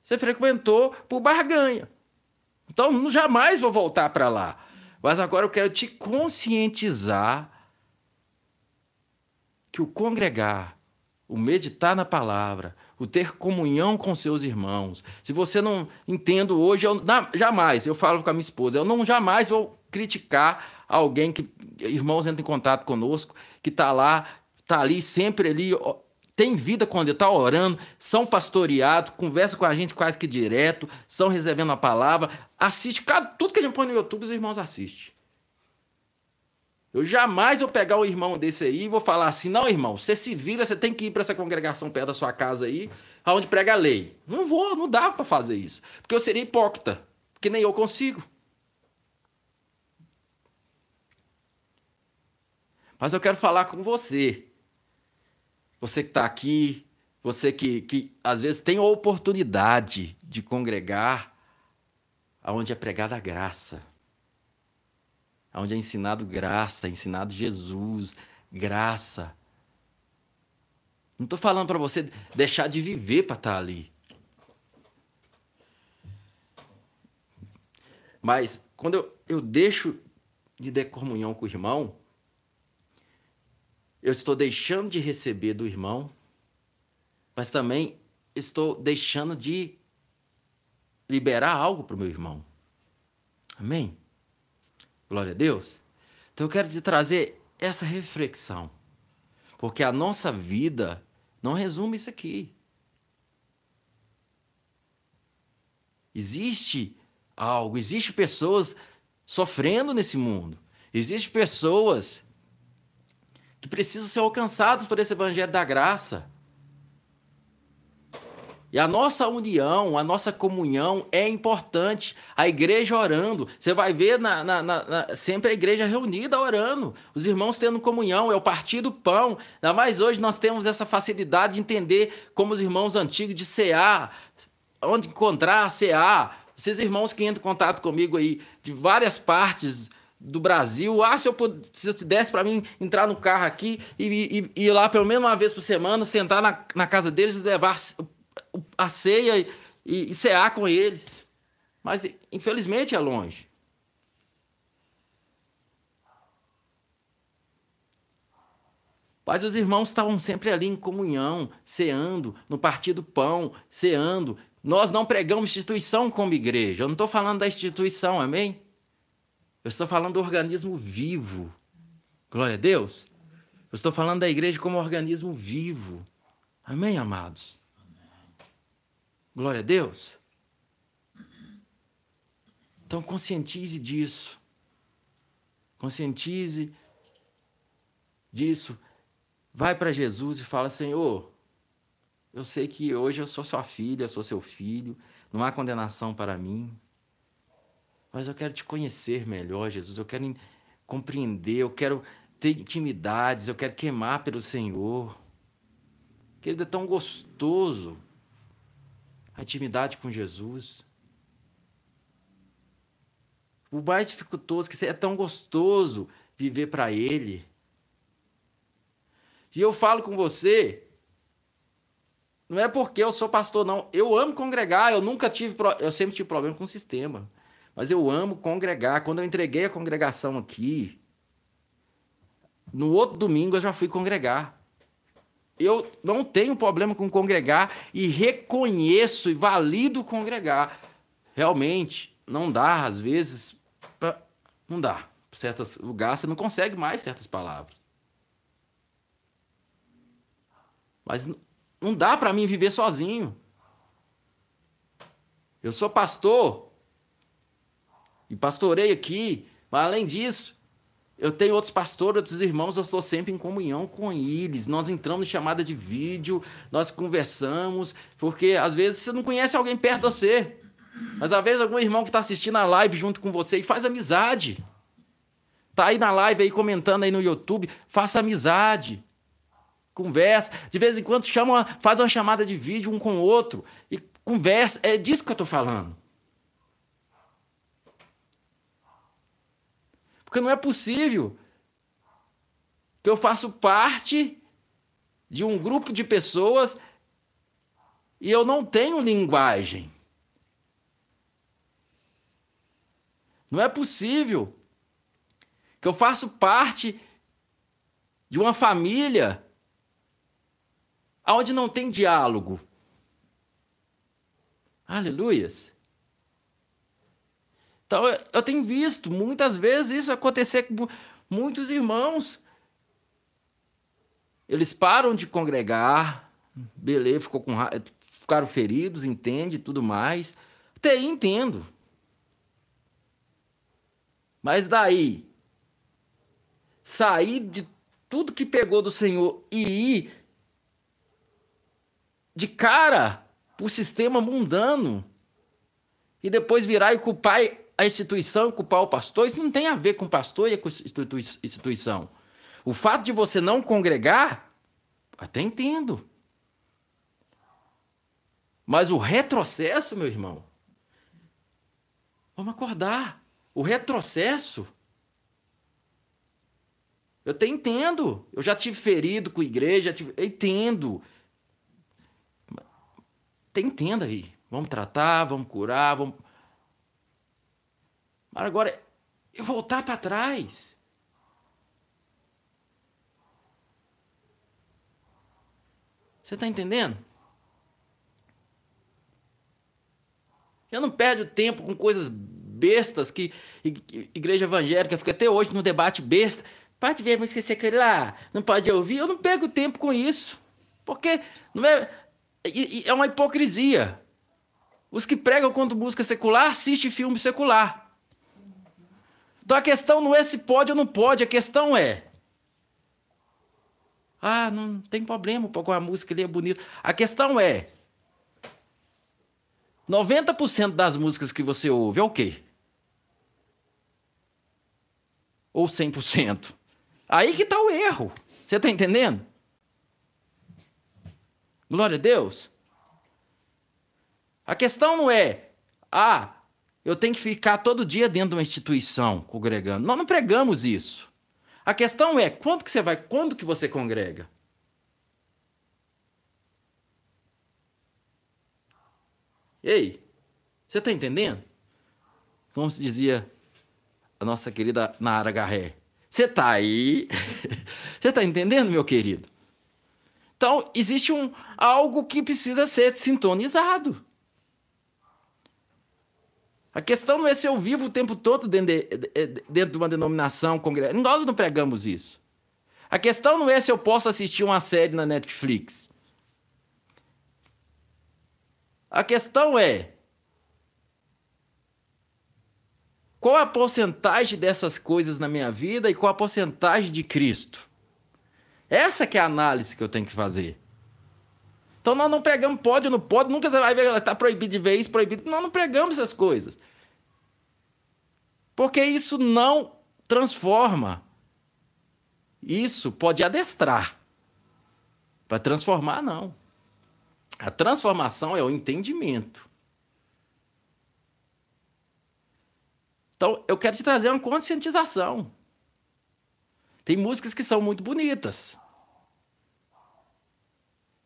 Você frequentou por barganha. Então, jamais vou voltar para lá. Mas agora eu quero te conscientizar que o congregar, o meditar na palavra, o ter comunhão com seus irmãos. Se você não entendo hoje, eu não, jamais, eu falo com a minha esposa, eu não jamais vou criticar alguém que irmãos entram em contato conosco, que está lá, está ali sempre ali tem vida quando está orando, são pastoreados, conversa com a gente quase que direto, são recebendo a palavra, assiste cada, tudo que a gente põe no YouTube, os irmãos assistem. Eu jamais vou pegar um irmão desse aí e vou falar assim: não, irmão, você se vira, você tem que ir para essa congregação perto da sua casa aí, aonde prega a lei. Não vou, não dá para fazer isso. Porque eu seria hipócrita, porque nem eu consigo. Mas eu quero falar com você você que está aqui, você que, que às vezes tem a oportunidade de congregar aonde é pregada a graça, aonde é ensinado graça, é ensinado Jesus, graça. Não estou falando para você deixar de viver para estar tá ali. Mas quando eu, eu deixo de ter comunhão com o irmão, eu estou deixando de receber do irmão, mas também estou deixando de liberar algo para o meu irmão. Amém? Glória a Deus. Então eu quero te trazer essa reflexão, porque a nossa vida não resume isso aqui. Existe algo, existe pessoas sofrendo nesse mundo. Existem pessoas que precisam ser alcançados por esse evangelho da graça. E a nossa união, a nossa comunhão é importante. A igreja orando. Você vai ver na, na, na, sempre a igreja reunida orando. Os irmãos tendo comunhão, é o partir do pão. Ainda mais hoje nós temos essa facilidade de entender como os irmãos antigos de CA, onde encontrar CA. Esses irmãos que entram em contato comigo aí de várias partes do Brasil. Ah, se eu, se eu desse para mim entrar no carro aqui e, e, ir lá pelo menos uma vez por semana, sentar na, na casa deles e levar a ceia e, e, cear com eles. Mas infelizmente é longe. Mas os irmãos estavam sempre ali em comunhão, ceando, no partir do pão, ceando. Nós não pregamos instituição como igreja. Eu não estou falando da instituição, amém? Eu estou falando do organismo vivo. Glória a Deus. Eu estou falando da igreja como organismo vivo. Amém, amados? Glória a Deus. Então, conscientize disso. Conscientize disso. Vai para Jesus e fala: Senhor, eu sei que hoje eu sou sua filha, eu sou seu filho, não há condenação para mim. Mas eu quero te conhecer melhor, Jesus. Eu quero compreender, eu quero ter intimidades, eu quero queimar pelo Senhor. Querido, é tão gostoso a intimidade com Jesus. o mais dificultoso, que é tão gostoso viver para Ele. E eu falo com você, não é porque eu sou pastor, não. Eu amo congregar, eu nunca tive, eu sempre tive problema com o sistema. Mas eu amo congregar. Quando eu entreguei a congregação aqui, no outro domingo eu já fui congregar. Eu não tenho problema com congregar e reconheço e valido congregar. Realmente, não dá, às vezes, pra... não dá. Certos lugares você não consegue mais certas palavras. Mas não dá para mim viver sozinho. Eu sou pastor e pastorei aqui, mas além disso, eu tenho outros pastores, outros irmãos, eu estou sempre em comunhão com eles. Nós entramos em chamada de vídeo, nós conversamos, porque às vezes você não conhece alguém perto de você. Mas às vezes algum irmão que está assistindo a live junto com você e faz amizade. Tá aí na live aí comentando aí no YouTube, faça amizade. Conversa, de vez em quando chama, faz uma chamada de vídeo um com o outro e conversa. É disso que eu estou falando. Porque não é possível que eu faço parte de um grupo de pessoas e eu não tenho linguagem. Não é possível que eu faço parte de uma família onde não tem diálogo. Aleluias. Então, eu tenho visto muitas vezes isso acontecer com muitos irmãos. Eles param de congregar, beleza, ficou com, ficaram feridos, entende, tudo mais. Até entendo. Mas daí, sair de tudo que pegou do Senhor e ir de cara para o sistema mundano e depois virar e culpar a instituição, culpar o pastor, isso não tem a ver com pastor e com instituição. O fato de você não congregar, até entendo. Mas o retrocesso, meu irmão, vamos acordar. O retrocesso. Eu até entendo. Eu já tive ferido com a igreja, tive, eu entendo. Até entendo aí. Vamos tratar, vamos curar, vamos mas agora, voltar para trás. Você está entendendo? Eu não perdo tempo com coisas bestas que igreja evangélica fica até hoje no debate besta. Pode ver, mas esquecer aquele lá, não pode ouvir. Eu não perco tempo com isso. Porque não é, é uma hipocrisia. Os que pregam contra música secular assistem filme secular. Então a questão não é se pode ou não pode, a questão é. Ah, não tem problema, porque a música ali é bonita. A questão é. 90% das músicas que você ouve é o quê? Ou 100%? Aí que está o erro. Você está entendendo? Glória a Deus. A questão não é, ah, eu tenho que ficar todo dia dentro de uma instituição congregando. Nós não pregamos isso. A questão é, quando que você vai, quando que você congrega? Ei, você está entendendo? Como se dizia a nossa querida Nara Garré. Você está aí? (laughs) você está entendendo, meu querido? Então, existe um, algo que precisa ser sintonizado. A questão não é se eu vivo o tempo todo dentro de, dentro de uma denominação, congresso. Nós não pregamos isso. A questão não é se eu posso assistir uma série na Netflix. A questão é qual a porcentagem dessas coisas na minha vida e qual a porcentagem de Cristo. Essa que é a análise que eu tenho que fazer. Então nós não pregamos pode ou não pode, nunca você vai ver, está proibido de isso, proibido. Nós não pregamos essas coisas. Porque isso não transforma. Isso pode adestrar. Para transformar, não. A transformação é o entendimento. Então, eu quero te trazer uma conscientização. Tem músicas que são muito bonitas.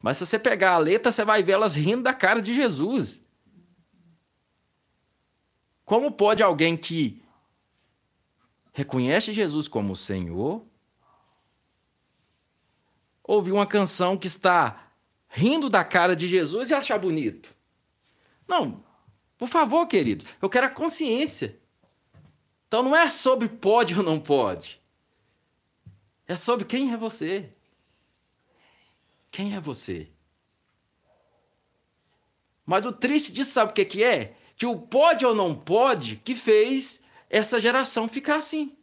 Mas se você pegar a letra, você vai ver elas rindo da cara de Jesus. Como pode alguém que reconhece Jesus como Senhor ouvir uma canção que está rindo da cara de Jesus e achar bonito? Não, por favor, queridos, eu quero a consciência. Então não é sobre pode ou não pode. É sobre quem é você. Quem é você? Mas o triste disso, sabe o que, que é? Que o pode ou não pode que fez essa geração ficar assim.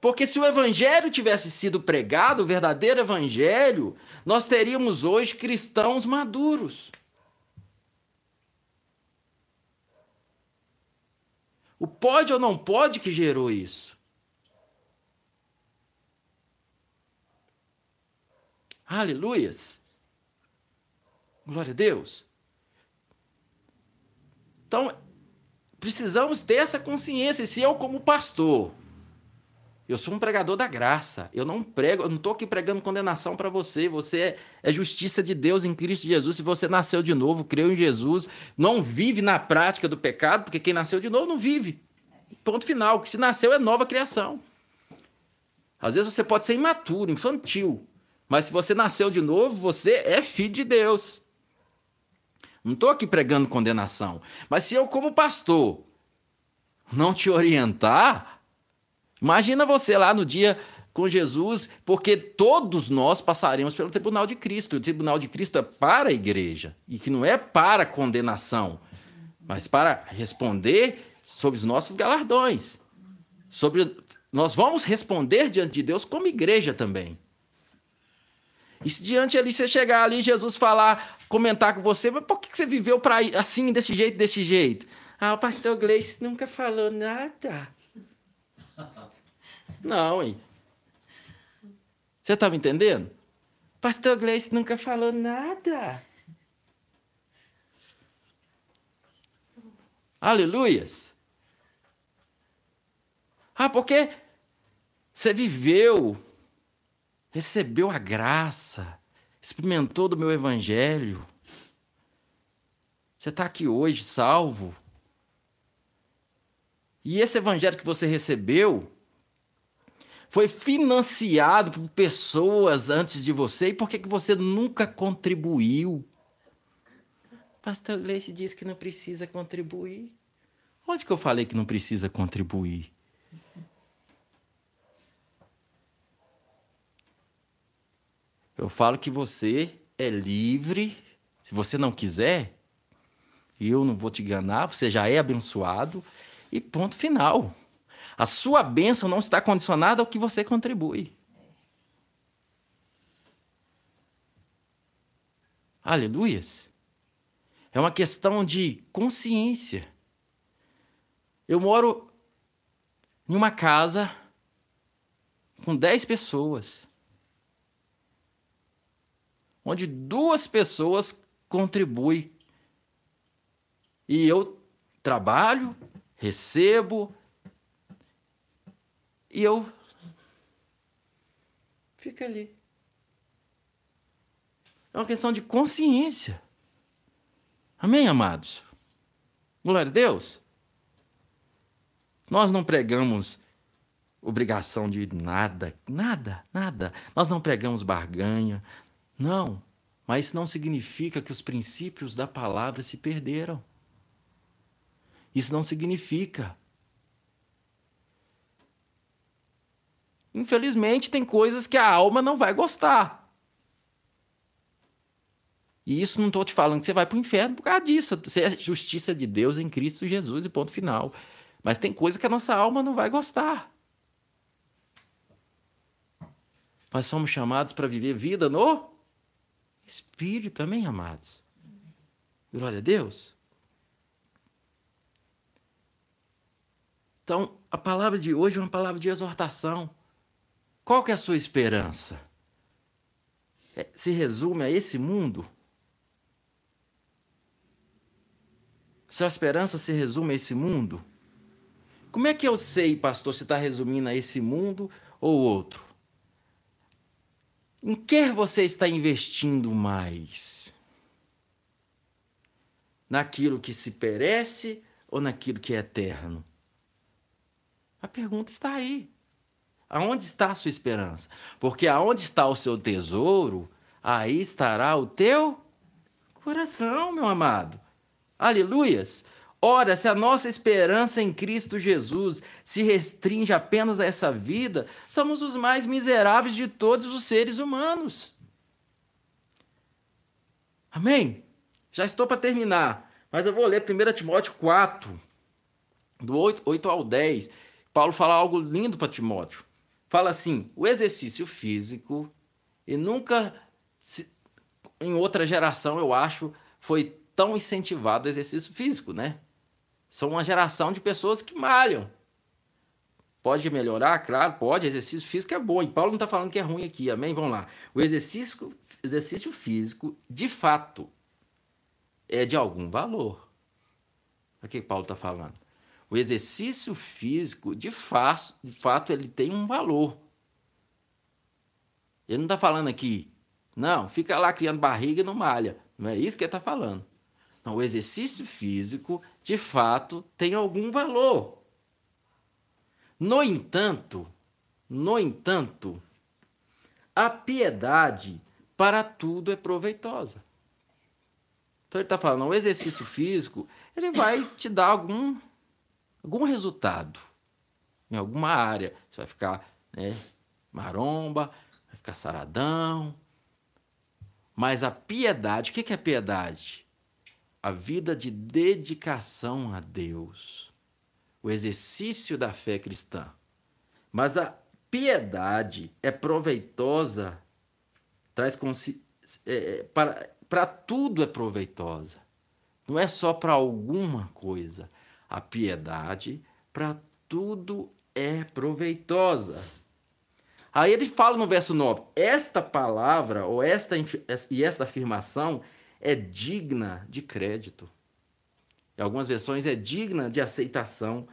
Porque se o evangelho tivesse sido pregado, o verdadeiro evangelho, nós teríamos hoje cristãos maduros. O pode ou não pode que gerou isso. Aleluias. Glória a Deus. Então, precisamos ter essa consciência. Se eu, como pastor, eu sou um pregador da graça. Eu não prego, eu não estou aqui pregando condenação para você. Você é, é, justiça de Deus em Cristo Jesus. Se você nasceu de novo, creu em Jesus, não vive na prática do pecado, porque quem nasceu de novo não vive. Ponto final. Que se nasceu é nova criação. Às vezes você pode ser imaturo, infantil. Mas se você nasceu de novo, você é filho de Deus. Não estou aqui pregando condenação. Mas se eu, como pastor, não te orientar, imagina você lá no dia com Jesus, porque todos nós passaremos pelo tribunal de Cristo. O tribunal de Cristo é para a igreja e que não é para condenação, mas para responder sobre os nossos galardões. Sobre nós vamos responder diante de Deus como igreja também. E se diante ali você chegar ali, Jesus falar, comentar com você, mas por que você viveu para assim, desse jeito, desse jeito? Ah, o pastor Gleice nunca falou nada. (laughs) Não, hein? Você está me entendendo? Pastor Gleice nunca falou nada. Aleluias. Ah, porque você viveu recebeu a graça, experimentou do meu evangelho. Você está aqui hoje salvo. E esse evangelho que você recebeu foi financiado por pessoas antes de você. E por que, que você nunca contribuiu? Pastor Gleice diz que não precisa contribuir. Onde que eu falei que não precisa contribuir? Eu falo que você é livre. Se você não quiser, eu não vou te enganar, você já é abençoado. E ponto final. A sua bênção não está condicionada ao que você contribui. Aleluias. É uma questão de consciência. Eu moro em uma casa com dez pessoas onde duas pessoas contribuem. E eu trabalho, recebo, e eu fico ali. É uma questão de consciência. Amém, amados? Glória a Deus. Nós não pregamos obrigação de nada, nada, nada. Nós não pregamos barganha, não, mas isso não significa que os princípios da palavra se perderam. Isso não significa. Infelizmente, tem coisas que a alma não vai gostar. E isso não estou te falando que você vai para o inferno por causa disso. Você é justiça de Deus em Cristo Jesus e ponto final. Mas tem coisa que a nossa alma não vai gostar. Nós somos chamados para viver vida no Espírito, amém, amados? Glória a Deus. Então, a palavra de hoje é uma palavra de exortação. Qual que é a sua esperança? É, se resume a esse mundo? Sua esperança se resume a esse mundo? Como é que eu sei, pastor, se está resumindo a esse mundo ou outro? Em que você está investindo mais? Naquilo que se perece ou naquilo que é eterno? A pergunta está aí. Aonde está a sua esperança? Porque aonde está o seu tesouro, aí estará o teu coração, meu amado. Aleluias! Ora, se a nossa esperança em Cristo Jesus se restringe apenas a essa vida, somos os mais miseráveis de todos os seres humanos. Amém? Já estou para terminar, mas eu vou ler 1 Timóteo 4, do 8, 8 ao 10. Paulo fala algo lindo para Timóteo. Fala assim: o exercício físico, e nunca, se, em outra geração, eu acho, foi tão incentivado o exercício físico, né? São uma geração de pessoas que malham. Pode melhorar? Claro, pode. Exercício físico é bom. E Paulo não está falando que é ruim aqui, amém? Vamos lá. O exercício, exercício físico, de fato, é de algum valor. O que Paulo está falando? O exercício físico, de, fato, de fato, ele tem um valor. Ele não está falando aqui, não, fica lá criando barriga e não malha. Não é isso que ele está falando. Não, o exercício físico, de fato, tem algum valor. No entanto, no entanto, a piedade para tudo é proveitosa. Então ele está falando, o exercício físico, ele vai te dar algum, algum resultado em alguma área. Você vai ficar né, maromba, vai ficar saradão. Mas a piedade, o que é piedade? A vida de dedicação a Deus, o exercício da fé cristã. Mas a piedade é proveitosa, traz é, é, para, para tudo é proveitosa. Não é só para alguma coisa. A piedade para tudo é proveitosa. Aí ele fala no verso 9: esta palavra, ou esta e esta afirmação é digna de crédito. Em algumas versões é digna de aceitação,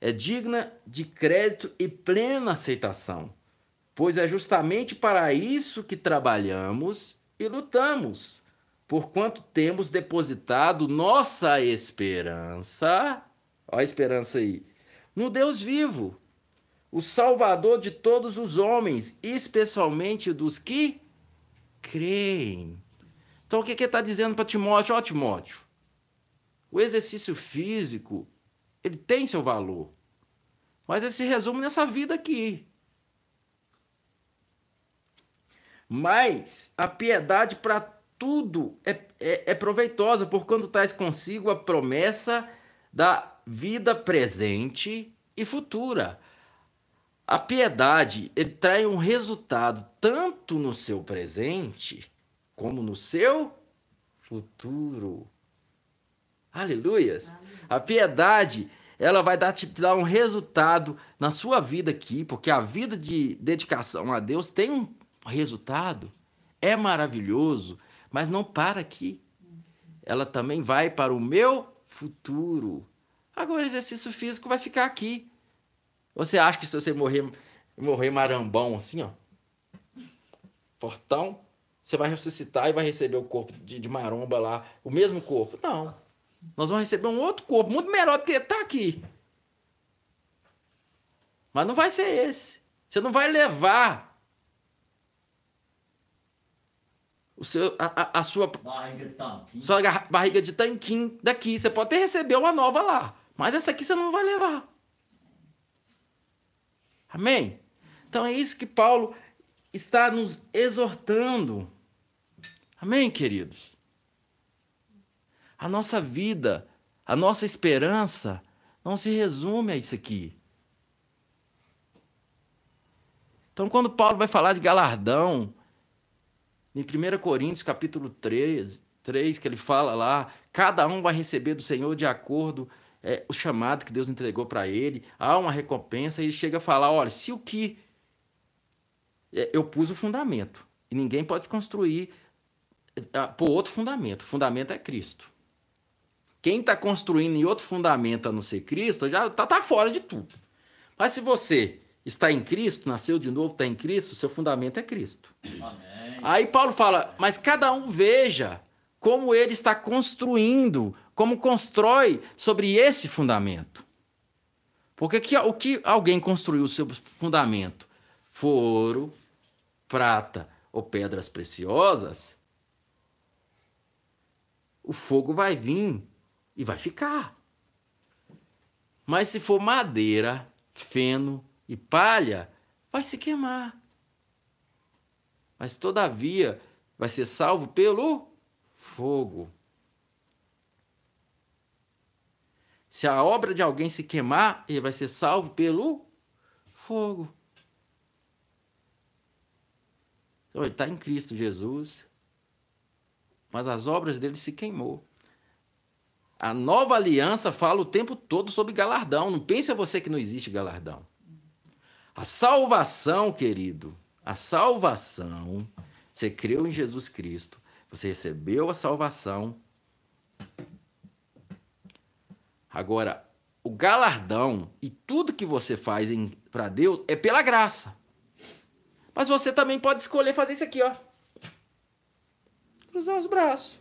é digna de crédito e plena aceitação, pois é justamente para isso que trabalhamos e lutamos, porquanto temos depositado nossa esperança, olha a esperança aí, no Deus vivo, o Salvador de todos os homens, especialmente dos que creem. Então o que, está dizendo para Timóteo? Ó oh, Timóteo, o exercício físico, ele tem seu valor. Mas ele se resume nessa vida aqui. Mas a piedade para tudo é, é, é, proveitosa, por quando traz consigo a promessa da vida presente e futura. A piedade ele traz um resultado tanto no seu presente como no seu futuro. Aleluias! A piedade, ela vai dar, te dar um resultado na sua vida aqui, porque a vida de dedicação a Deus tem um resultado, é maravilhoso, mas não para aqui. Ela também vai para o meu futuro. Agora, o exercício físico vai ficar aqui. Você acha que se você morrer, morrer marambão assim, ó, fortão, você vai ressuscitar e vai receber o corpo de, de maromba lá, o mesmo corpo. Não. Nós vamos receber um outro corpo, muito melhor do que está aqui. Mas não vai ser esse. Você não vai levar o seu, a, a, a sua barriga de tanquinho. Sua barriga de tanquinho daqui. Você pode até receber uma nova lá. Mas essa aqui você não vai levar. Amém? Então é isso que Paulo está nos exortando. Amém, queridos? A nossa vida, a nossa esperança não se resume a isso aqui. Então, quando Paulo vai falar de galardão, em 1 Coríntios capítulo 3, 3, que ele fala lá, cada um vai receber do Senhor de acordo é, o chamado que Deus entregou para ele, há uma recompensa, e ele chega a falar, olha, se o que... É, eu pus o fundamento, e ninguém pode construir por outro fundamento. O fundamento é Cristo. Quem está construindo em outro fundamento a não ser Cristo, já está tá fora de tudo. Mas se você está em Cristo, nasceu de novo, está em Cristo, seu fundamento é Cristo. Amém. Aí Paulo fala, mas cada um veja como ele está construindo, como constrói sobre esse fundamento. Porque que, o que alguém construiu o seu fundamento for ouro, prata ou pedras preciosas, o fogo vai vir e vai ficar. Mas se for madeira, feno e palha, vai se queimar. Mas todavia vai ser salvo pelo fogo. Se a obra de alguém se queimar, ele vai ser salvo pelo fogo. Então, ele está em Cristo Jesus, mas as obras dele se queimou. A nova aliança fala o tempo todo sobre galardão. Não pense você que não existe galardão. A salvação, querido, a salvação, você creu em Jesus Cristo, você recebeu a salvação. Agora, o galardão e tudo que você faz para Deus é pela graça. Mas você também pode escolher fazer isso aqui, ó. Cruzar os braços.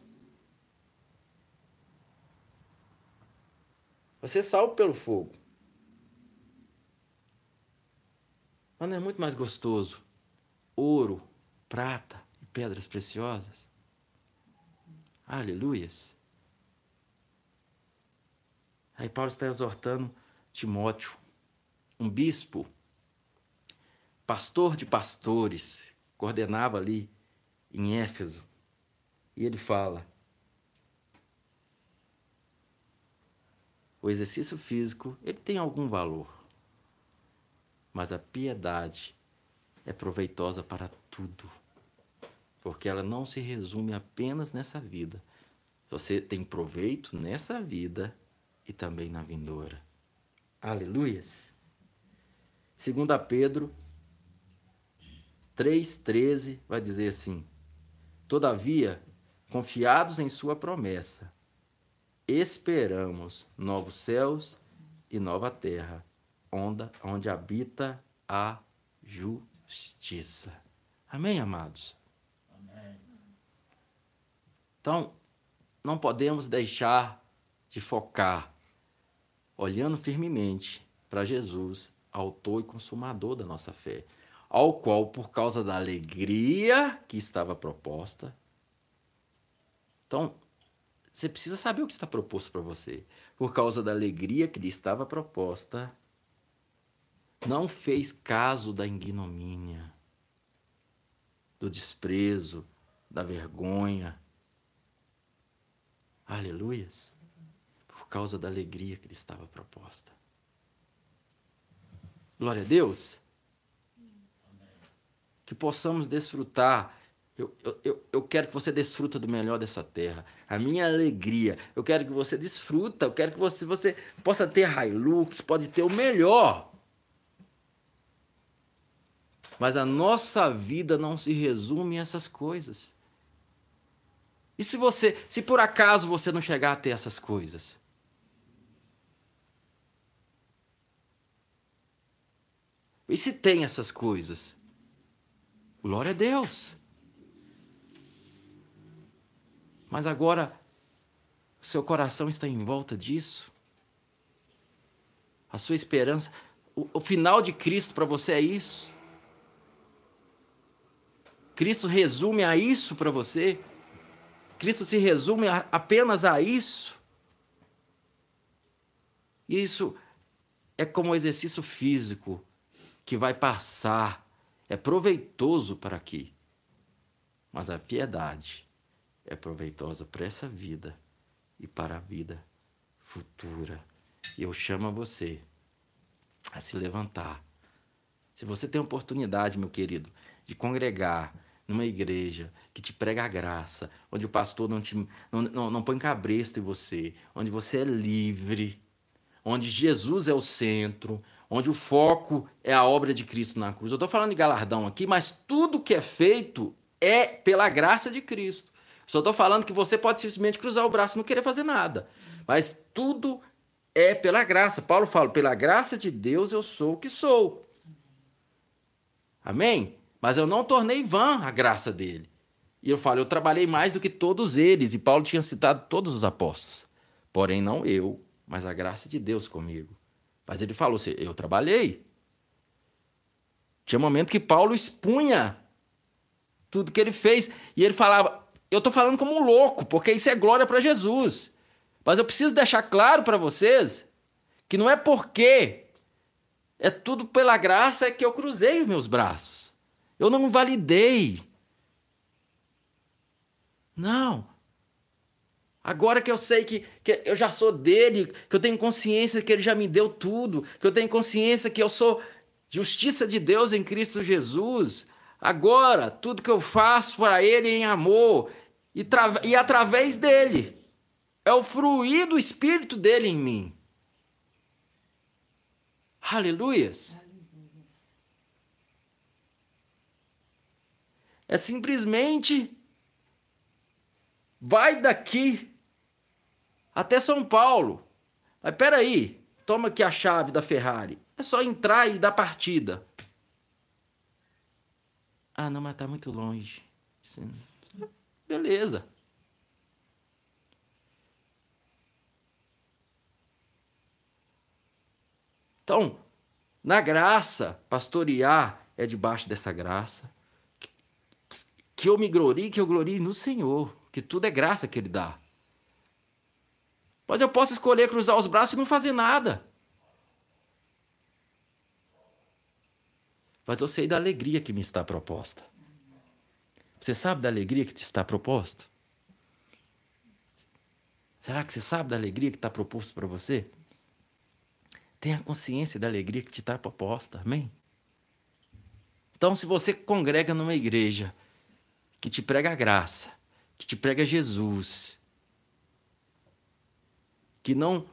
Você é salvo pelo fogo. Mas não é muito mais gostoso ouro, prata e pedras preciosas? Aleluias. Aí Paulo está exortando Timóteo, um bispo, pastor de pastores, coordenava ali em Éfeso. E ele fala: o exercício físico ele tem algum valor, mas a piedade é proveitosa para tudo, porque ela não se resume apenas nessa vida. Você tem proveito nessa vida e também na vindoura. Aleluias. 2 Pedro 3,13 vai dizer assim: Todavia, confiados em Sua promessa, esperamos novos céus e nova terra, onda onde habita a justiça. Amém, amados? Amém. Então, não podemos deixar de focar, olhando firmemente para Jesus, autor e consumador da nossa fé, ao qual, por causa da alegria que estava proposta, então, você precisa saber o que está proposto para você. Por causa da alegria que lhe estava proposta, não fez caso da ignomínia, do desprezo, da vergonha. Aleluias. Por causa da alegria que lhe estava proposta. Glória a Deus. Que possamos desfrutar eu, eu, eu quero que você desfruta do melhor dessa terra. A minha alegria. Eu quero que você desfruta. Eu quero que você, você possa ter Hilux, pode ter o melhor. Mas a nossa vida não se resume a essas coisas. E se você, se por acaso você não chegar a ter essas coisas? E se tem essas coisas? Glória a Deus. Mas agora, seu coração está em volta disso? A sua esperança, o, o final de Cristo para você é isso? Cristo resume a isso para você? Cristo se resume a, apenas a isso? Isso é como um exercício físico que vai passar, é proveitoso para aqui. Mas a piedade é proveitosa para essa vida e para a vida futura. E eu chamo a você a se levantar. Se você tem oportunidade, meu querido, de congregar numa igreja que te prega a graça, onde o pastor não, te, não, não, não põe cabresto em você, onde você é livre, onde Jesus é o centro, onde o foco é a obra de Cristo na cruz. Eu estou falando de galardão aqui, mas tudo que é feito é pela graça de Cristo. Só estou falando que você pode simplesmente cruzar o braço e não querer fazer nada. Mas tudo é pela graça. Paulo fala: pela graça de Deus eu sou o que sou. Amém? Mas eu não tornei vã a graça dele. E eu falo: eu trabalhei mais do que todos eles. E Paulo tinha citado todos os apóstolos. Porém, não eu, mas a graça de Deus comigo. Mas ele falou assim: eu trabalhei. Tinha momento que Paulo expunha tudo que ele fez. E ele falava: eu estou falando como um louco, porque isso é glória para Jesus. Mas eu preciso deixar claro para vocês que não é porque é tudo pela graça que eu cruzei os meus braços. Eu não validei. Não. Agora que eu sei que, que eu já sou dele, que eu tenho consciência que ele já me deu tudo, que eu tenho consciência que eu sou justiça de Deus em Cristo Jesus, agora tudo que eu faço para ele em amor e, e através dele. É o fruir do Espírito dele em mim. Aleluias. É simplesmente vai daqui até São Paulo. Mas peraí, toma aqui a chave da Ferrari. É só entrar e dar partida. Ah, não, mas tá muito longe. Beleza. Então, na graça, pastorear é debaixo dessa graça. Que eu me glorie, que eu glorie no Senhor, que tudo é graça que Ele dá. Mas eu posso escolher cruzar os braços e não fazer nada. Mas eu sei da alegria que me está proposta. Você sabe da alegria que te está proposta? Será que você sabe da alegria que está proposto para você? Tenha consciência da alegria que te está proposta. Amém? Então, se você congrega numa igreja que te prega a graça, que te prega Jesus, que não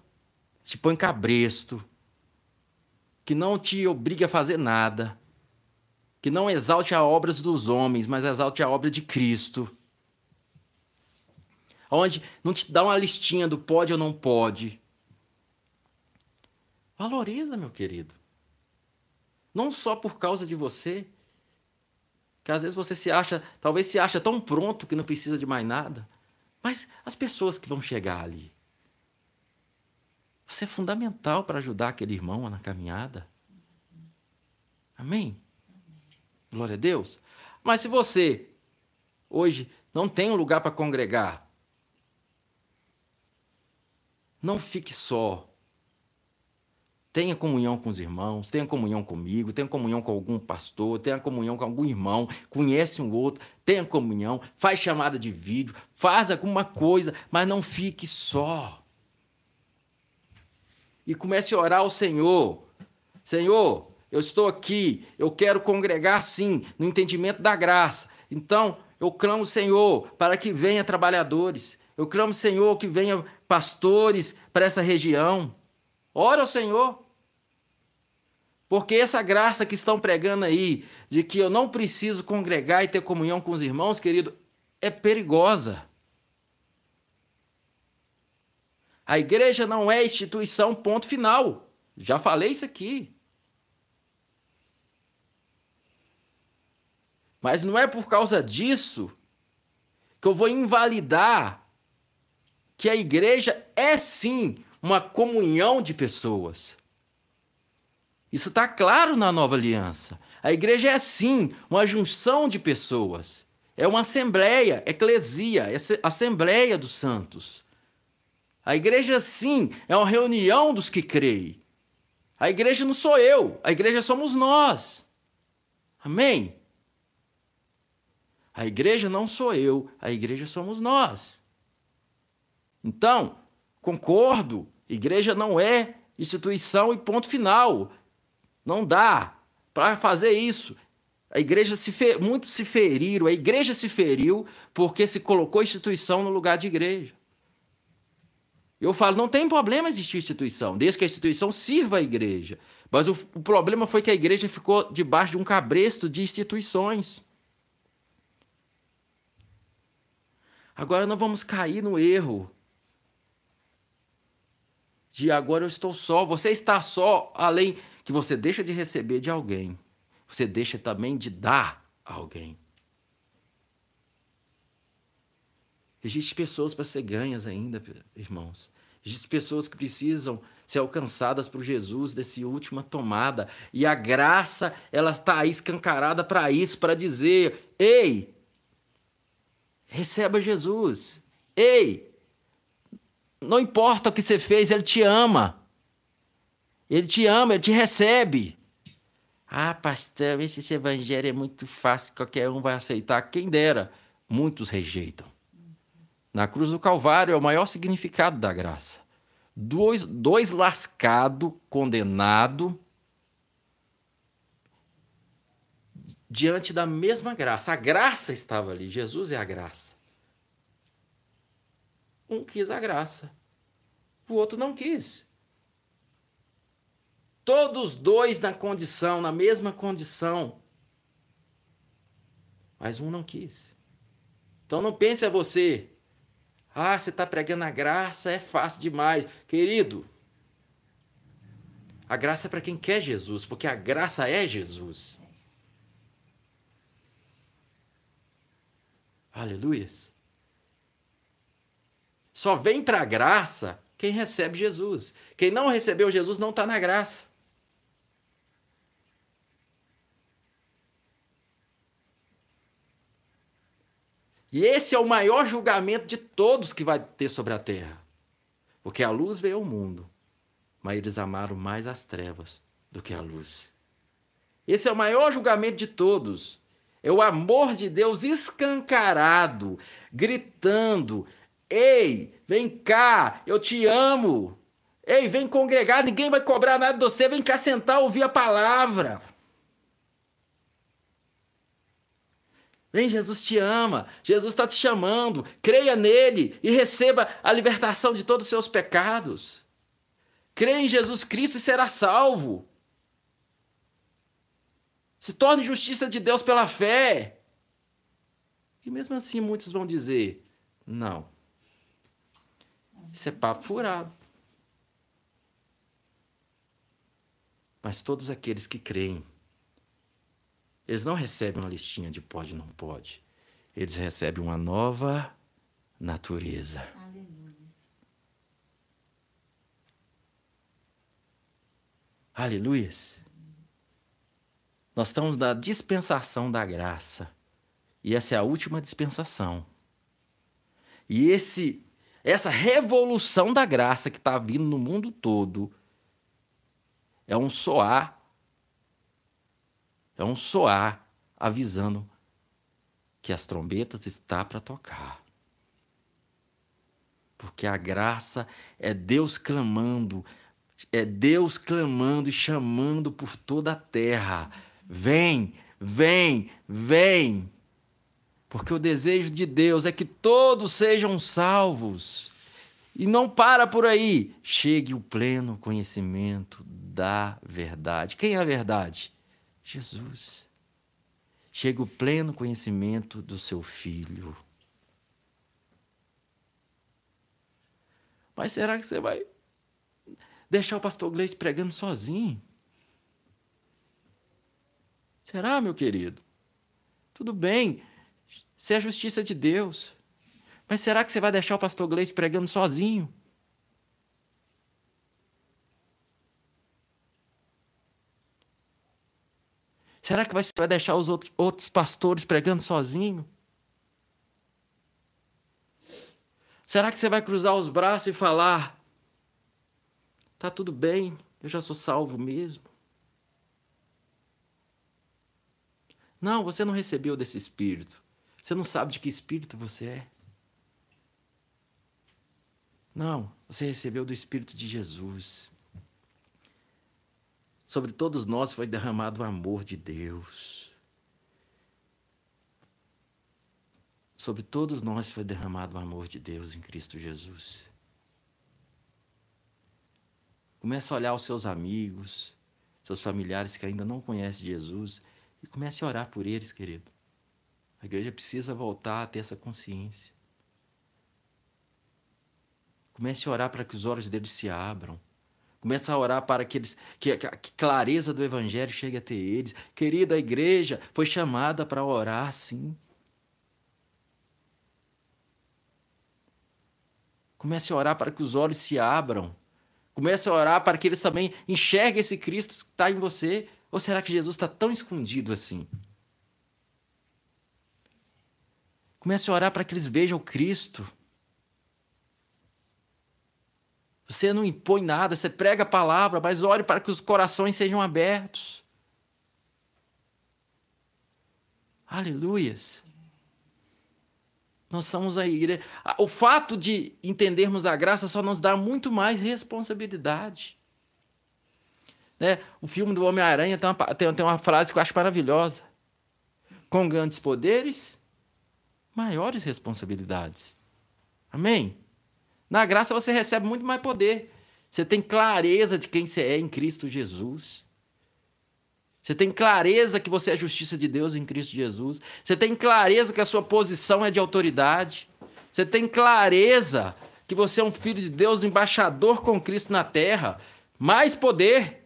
te põe cabresto, que não te obriga a fazer nada, que não exalte as obras dos homens, mas exalte a obra de Cristo. Onde não te dá uma listinha do pode ou não pode, Valoriza, meu querido. Não só por causa de você, que às vezes você se acha, talvez se acha tão pronto que não precisa de mais nada, mas as pessoas que vão chegar ali. Você é fundamental para ajudar aquele irmão na caminhada. Amém? Glória a Deus. Mas se você hoje não tem um lugar para congregar, não fique só Tenha comunhão com os irmãos, tenha comunhão comigo, tenha comunhão com algum pastor, tenha comunhão com algum irmão, conhece um outro, tenha comunhão, faz chamada de vídeo, faz alguma coisa, mas não fique só. E comece a orar ao Senhor. Senhor, eu estou aqui, eu quero congregar sim, no entendimento da graça. Então, eu clamo, Senhor, para que venha trabalhadores. Eu clamo, Senhor, que venha pastores para essa região. Ora ao Senhor. Porque essa graça que estão pregando aí, de que eu não preciso congregar e ter comunhão com os irmãos, querido, é perigosa. A igreja não é instituição, ponto final. Já falei isso aqui. Mas não é por causa disso que eu vou invalidar que a igreja é sim uma comunhão de pessoas. Isso está claro na nova aliança. A igreja é sim uma junção de pessoas. É uma assembleia, eclesia, é assembleia dos santos. A igreja sim é uma reunião dos que creem. A igreja não sou eu, a igreja somos nós. Amém? A igreja não sou eu, a igreja somos nós. Então, concordo, igreja não é instituição e ponto final. Não dá para fazer isso. A igreja se fe... muitos se feriram, a igreja se feriu porque se colocou instituição no lugar de igreja. Eu falo, não tem problema existir instituição, desde que a instituição sirva a igreja. Mas o, o problema foi que a igreja ficou debaixo de um cabresto de instituições. Agora não vamos cair no erro de agora eu estou só. Você está só, além que você deixa de receber de alguém, você deixa também de dar a alguém. Existem pessoas para ser ganhas ainda, irmãos. Existem pessoas que precisam ser alcançadas por Jesus desse última tomada. E a graça, ela está escancarada para isso, para dizer: ei, receba Jesus. Ei, não importa o que você fez, Ele te ama. Ele te ama, Ele te recebe. Ah, pastor, esse evangelho é muito fácil, qualquer um vai aceitar. Quem dera, muitos rejeitam. Na cruz do Calvário é o maior significado da graça. Dois, dois lascados, condenados, diante da mesma graça. A graça estava ali, Jesus é a graça. Um quis a graça, o outro não quis. Todos dois na condição, na mesma condição. Mas um não quis. Então não pense a você. Ah, você está pregando a graça, é fácil demais. Querido, a graça é para quem quer Jesus, porque a graça é Jesus. Aleluias. Só vem para a graça quem recebe Jesus. Quem não recebeu Jesus não está na graça. E esse é o maior julgamento de todos que vai ter sobre a terra. Porque a luz veio ao mundo, mas eles amaram mais as trevas do que a luz. Esse é o maior julgamento de todos. É o amor de Deus escancarado, gritando: Ei, vem cá, eu te amo. Ei, vem congregar, ninguém vai cobrar nada de você, vem cá sentar, ouvir a palavra. Vem, Jesus te ama, Jesus está te chamando, creia nele e receba a libertação de todos os seus pecados. Creia em Jesus Cristo e será salvo. Se torne justiça de Deus pela fé. E mesmo assim muitos vão dizer: não. Isso é papo furado. Mas todos aqueles que creem eles não recebem uma listinha de pode e não pode. Eles recebem uma nova natureza. Aleluia. Nós estamos na dispensação da graça. E essa é a última dispensação. E esse essa revolução da graça que está vindo no mundo todo é um soar é um soar avisando que as trombetas está para tocar. Porque a graça é Deus clamando, é Deus clamando e chamando por toda a terra. Vem, vem, vem. Porque o desejo de Deus é que todos sejam salvos. E não para por aí. Chegue o pleno conhecimento da verdade. Quem é a verdade? Jesus. Chega o pleno conhecimento do seu filho. Mas será que você vai deixar o pastor Gleice pregando sozinho? Será, meu querido? Tudo bem, se é a justiça de Deus. Mas será que você vai deixar o pastor Gleice pregando sozinho? Será que você vai deixar os outros, outros pastores pregando sozinho? Será que você vai cruzar os braços e falar: tá tudo bem, eu já sou salvo mesmo? Não, você não recebeu desse espírito. Você não sabe de que espírito você é. Não, você recebeu do espírito de Jesus. Sobre todos nós foi derramado o amor de Deus. Sobre todos nós foi derramado o amor de Deus em Cristo Jesus. Comece a olhar os seus amigos, seus familiares que ainda não conhecem Jesus e comece a orar por eles, querido. A igreja precisa voltar a ter essa consciência. Comece a orar para que os olhos deles se abram Começa a orar para que, eles, que a clareza do evangelho chegue até eles. Querida, a igreja foi chamada para orar, sim. Comece a orar para que os olhos se abram. Comece a orar para que eles também enxerguem esse Cristo que está em você. Ou será que Jesus está tão escondido assim? Comece a orar para que eles vejam o Cristo. Você não impõe nada, você prega a palavra, mas ore para que os corações sejam abertos. Aleluias. Nós somos a igreja. O fato de entendermos a graça só nos dá muito mais responsabilidade. Né? O filme do Homem-Aranha tem, tem, tem uma frase que eu acho maravilhosa. Com grandes poderes, maiores responsabilidades. Amém? Na graça você recebe muito mais poder. Você tem clareza de quem você é em Cristo Jesus. Você tem clareza que você é justiça de Deus em Cristo Jesus. Você tem clareza que a sua posição é de autoridade. Você tem clareza que você é um filho de Deus, embaixador com Cristo na terra. Mais poder.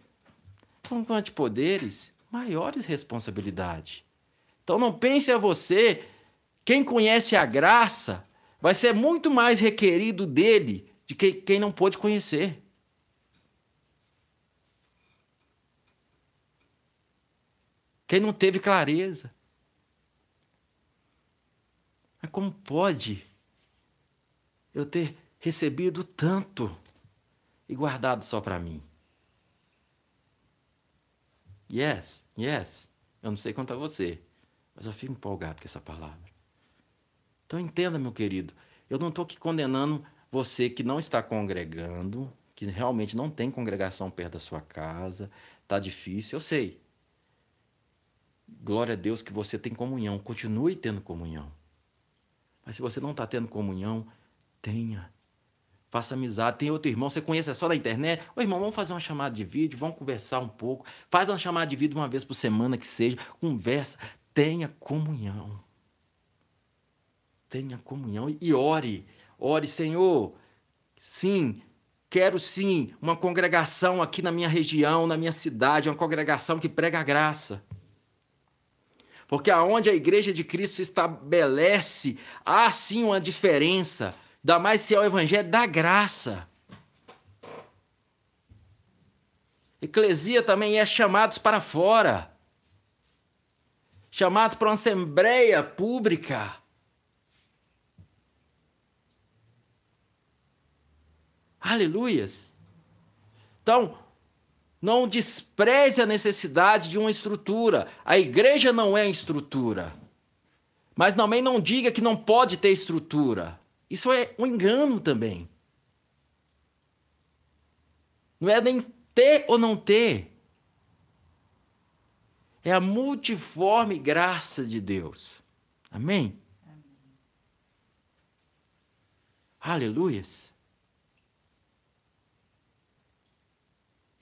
Quantos poderes, maiores responsabilidade. Então não pense a você, quem conhece a graça, vai ser muito mais requerido dele de que quem não pôde conhecer. Quem não teve clareza. Mas como pode eu ter recebido tanto e guardado só para mim? Yes, yes. Eu não sei quanto a você, mas eu fico empolgado com essa palavra. Então entenda, meu querido, eu não estou aqui condenando você que não está congregando, que realmente não tem congregação perto da sua casa, está difícil, eu sei. Glória a Deus que você tem comunhão, continue tendo comunhão. Mas se você não está tendo comunhão, tenha. Faça amizade. Tem outro irmão, você conhece é só da internet? Ô irmão, vamos fazer uma chamada de vídeo, vamos conversar um pouco. Faz uma chamada de vídeo uma vez por semana que seja. Conversa. Tenha comunhão tenha comunhão e ore. Ore, Senhor, sim, quero sim uma congregação aqui na minha região, na minha cidade, uma congregação que prega a graça. Porque aonde a igreja de Cristo estabelece, há sim uma diferença, ainda mais se é o evangelho da graça. Eclesia também é chamados para fora. Chamados para uma assembleia pública. Aleluias! Então, não despreze a necessidade de uma estrutura. A igreja não é estrutura. Mas também não diga que não pode ter estrutura. Isso é um engano também. Não é nem ter ou não ter. É a multiforme graça de Deus. Amém? Amém. Aleluias.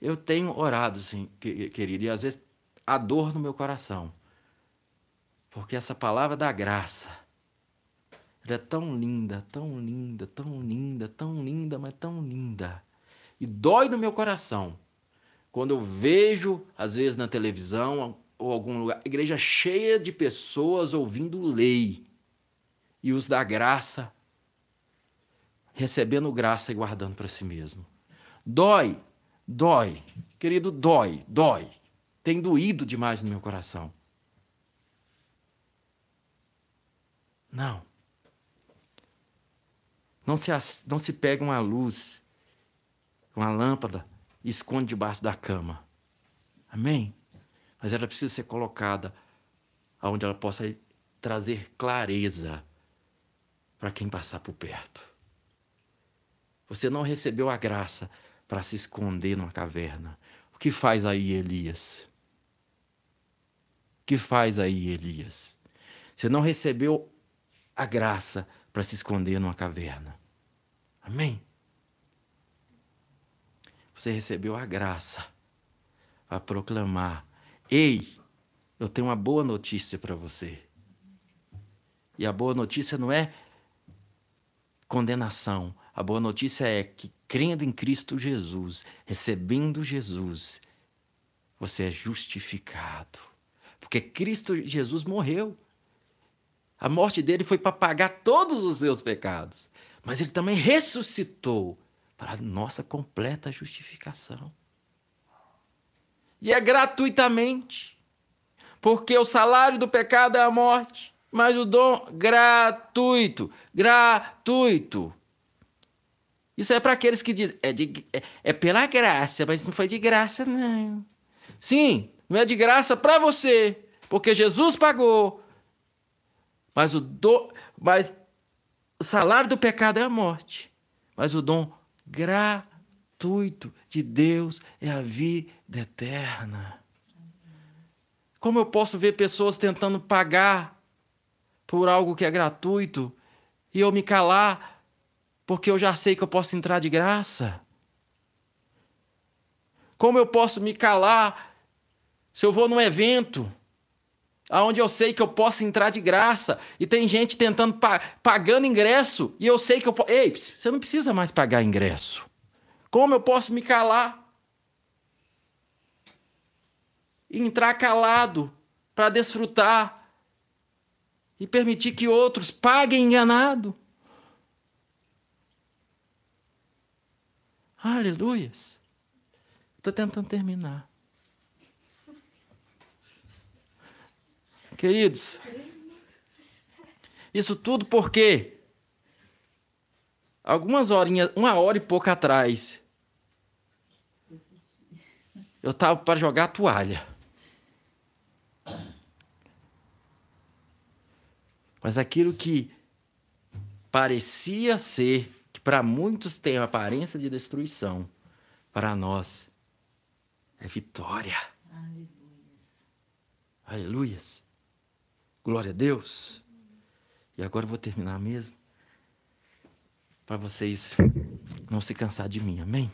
Eu tenho orado, sim, querido, e às vezes há dor no meu coração. Porque essa palavra da graça, ela é tão linda, tão linda, tão linda, tão linda, mas tão linda. E dói no meu coração quando eu vejo, às vezes na televisão ou algum lugar, igreja cheia de pessoas ouvindo lei e os da graça, recebendo graça e guardando para si mesmo. Dói, Dói. Querido, dói, dói. Tem doído demais no meu coração. Não. Não se, não se pega uma luz, uma lâmpada e esconde debaixo da cama. Amém? Mas ela precisa ser colocada onde ela possa trazer clareza para quem passar por perto. Você não recebeu a graça para se esconder numa caverna. O que faz aí Elias? O que faz aí Elias? Você não recebeu a graça para se esconder numa caverna. Amém? Você recebeu a graça para proclamar: Ei, eu tenho uma boa notícia para você. E a boa notícia não é condenação, A boa notícia é que, crendo em Cristo Jesus, recebendo Jesus, você é justificado. Porque Cristo Jesus morreu. A morte dele foi para pagar todos os seus pecados. Mas ele também ressuscitou para a nossa completa justificação. E é gratuitamente. Porque o salário do pecado é a morte, mas o dom gratuito, gratuito. Isso é para aqueles que dizem, é, de, é, é, pela graça, mas não foi de graça, não. Sim, não é de graça para você, porque Jesus pagou. Mas o, do, mas o salário do pecado é a morte, mas o dom gratuito de Deus é a vida eterna. Como eu posso ver pessoas tentando pagar por algo que é gratuito e eu me calar porque eu já sei que eu posso entrar de graça? Como eu posso me calar se eu vou num evento aonde eu sei que eu posso entrar de graça e tem gente tentando pa pagando ingresso e eu sei que eu posso. Ei, você não precisa mais pagar ingresso. Como eu posso me calar? E entrar calado para desfrutar e permitir que outros paguem enganado. Aleluias. Estou tentando terminar. Queridos, isso tudo porque algumas horinhas, uma hora e pouco atrás, eu estava para jogar a toalha. Mas aquilo que parecia ser, que para muitos tem a aparência de destruição, para nós é vitória. Aleluias. Aleluias. Glória a Deus. E agora eu vou terminar mesmo. Para vocês não se cansar de mim, amém?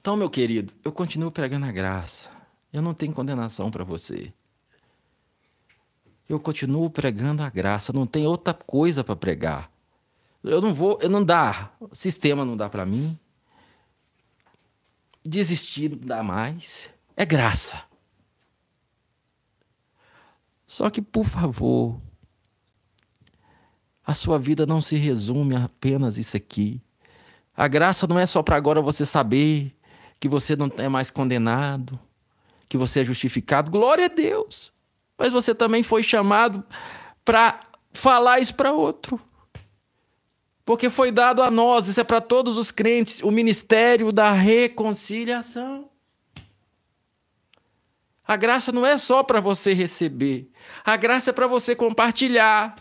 Então, meu querido, eu continuo pregando a graça. Eu não tenho condenação para você. Eu continuo pregando a graça, não tem outra coisa para pregar. Eu não vou, eu não dá, o sistema não dá para mim. Desistir não dá mais. É graça. Só que, por favor, a sua vida não se resume apenas isso aqui. A graça não é só para agora você saber que você não é mais condenado, que você é justificado. Glória a Deus. Mas você também foi chamado para falar isso para outro. Porque foi dado a nós, isso é para todos os crentes, o ministério da reconciliação. A graça não é só para você receber, a graça é para você compartilhar.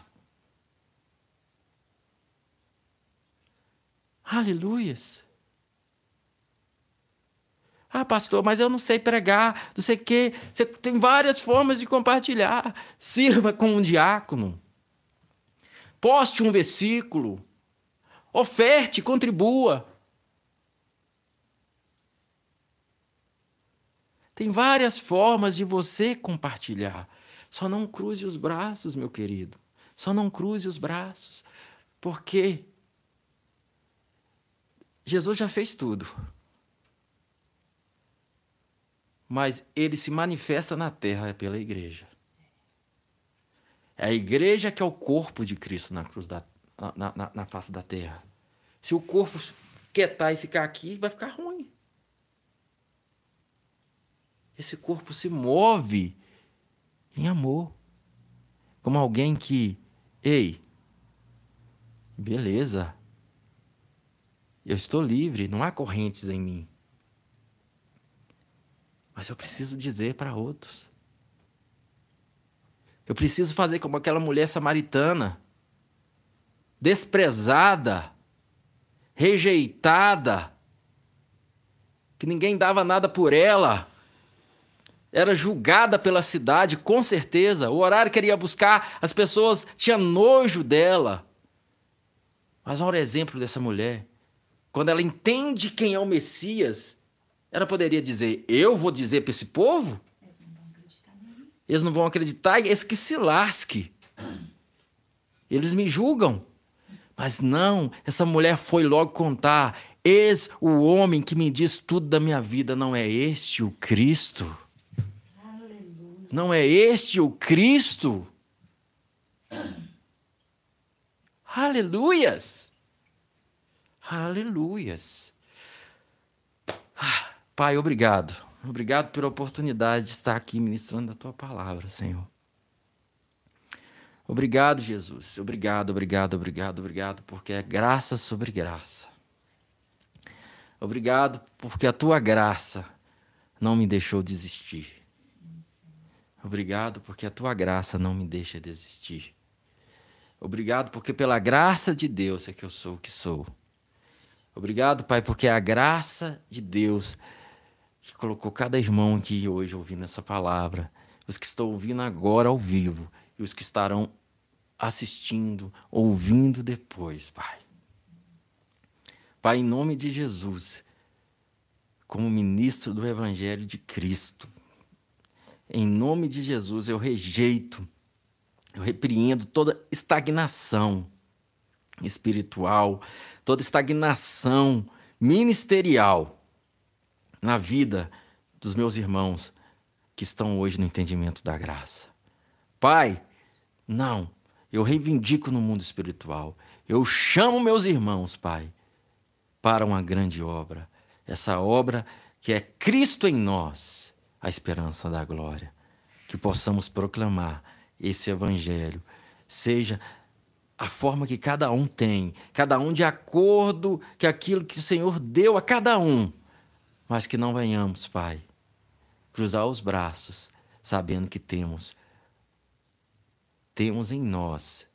Aleluias. Ah, pastor, mas eu não sei pregar, não sei o quê. Você tem várias formas de compartilhar. Sirva com um diácono. Poste um versículo. Oferte, contribua. Tem várias formas de você compartilhar. Só não cruze os braços, meu querido. Só não cruze os braços. Porque Jesus já fez tudo. Mas ele se manifesta na terra pela igreja. É a igreja que é o corpo de Cristo na cruz da, na, na, na face da terra. Se o corpo quietar e ficar aqui, vai ficar ruim. Esse corpo se move em amor. Como alguém que, ei, beleza, eu estou livre, não há correntes em mim. Mas eu preciso dizer para outros. Eu preciso fazer como aquela mulher samaritana, desprezada, rejeitada, que ninguém dava nada por ela era julgada pela cidade, com certeza. O horário que ele ia buscar, as pessoas tinham nojo dela. Mas olha o exemplo dessa mulher. Quando ela entende quem é o Messias, ela poderia dizer: Eu vou dizer para esse povo? Eles não vão acreditar, eles que se lasque. Eles me julgam. Mas não, essa mulher foi logo contar: Eis o homem que me diz tudo da minha vida, não é este o Cristo? Não é este o Cristo? Aleluias! Aleluias! Ah, pai, obrigado. Obrigado pela oportunidade de estar aqui ministrando a tua palavra, Senhor. Obrigado, Jesus. Obrigado, obrigado, obrigado, obrigado, porque é graça sobre graça. Obrigado porque a tua graça não me deixou desistir. Obrigado porque a tua graça não me deixa desistir. Obrigado porque pela graça de Deus é que eu sou o que sou. Obrigado, Pai, porque é a graça de Deus que colocou cada irmão aqui hoje ouvindo essa palavra, os que estão ouvindo agora ao vivo e os que estarão assistindo, ouvindo depois, Pai. Pai, em nome de Jesus, como ministro do Evangelho de Cristo, em nome de Jesus eu rejeito, eu repreendo toda estagnação espiritual, toda estagnação ministerial na vida dos meus irmãos que estão hoje no entendimento da graça. Pai, não, eu reivindico no mundo espiritual. Eu chamo meus irmãos, Pai, para uma grande obra. Essa obra que é Cristo em nós, a esperança da glória. Que possamos proclamar esse evangelho, seja a forma que cada um tem, cada um de acordo com aquilo que o Senhor deu a cada um, mas que não venhamos, Pai, cruzar os braços, sabendo que temos temos em nós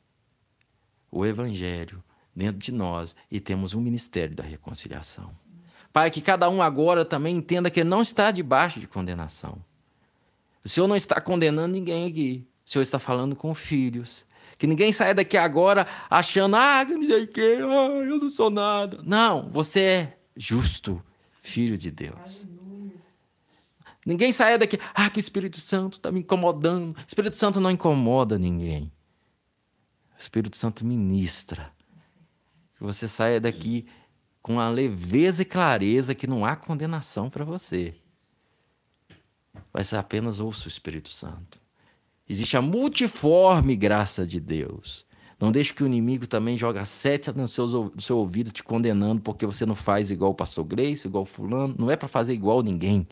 o Evangelho dentro de nós e temos um ministério da reconciliação. Pai, que cada um agora também entenda que não está debaixo de condenação. O Senhor não está condenando ninguém aqui. O Senhor está falando com filhos. Que ninguém saia daqui agora achando, ah, não sei o quê, ah, eu não sou nada. Não, você é justo, filho de Deus. Ninguém saia daqui, ah, que o Espírito Santo está me incomodando. O Espírito Santo não incomoda ninguém. O Espírito Santo ministra. Que você saia daqui com a leveza e clareza que não há condenação para você. Ser apenas ouça o Espírito Santo. Existe a multiforme graça de Deus. Não deixe que o inimigo também jogue sete no seu, no seu ouvido te condenando porque você não faz igual o pastor Grace, igual fulano. Não é para fazer igual ninguém.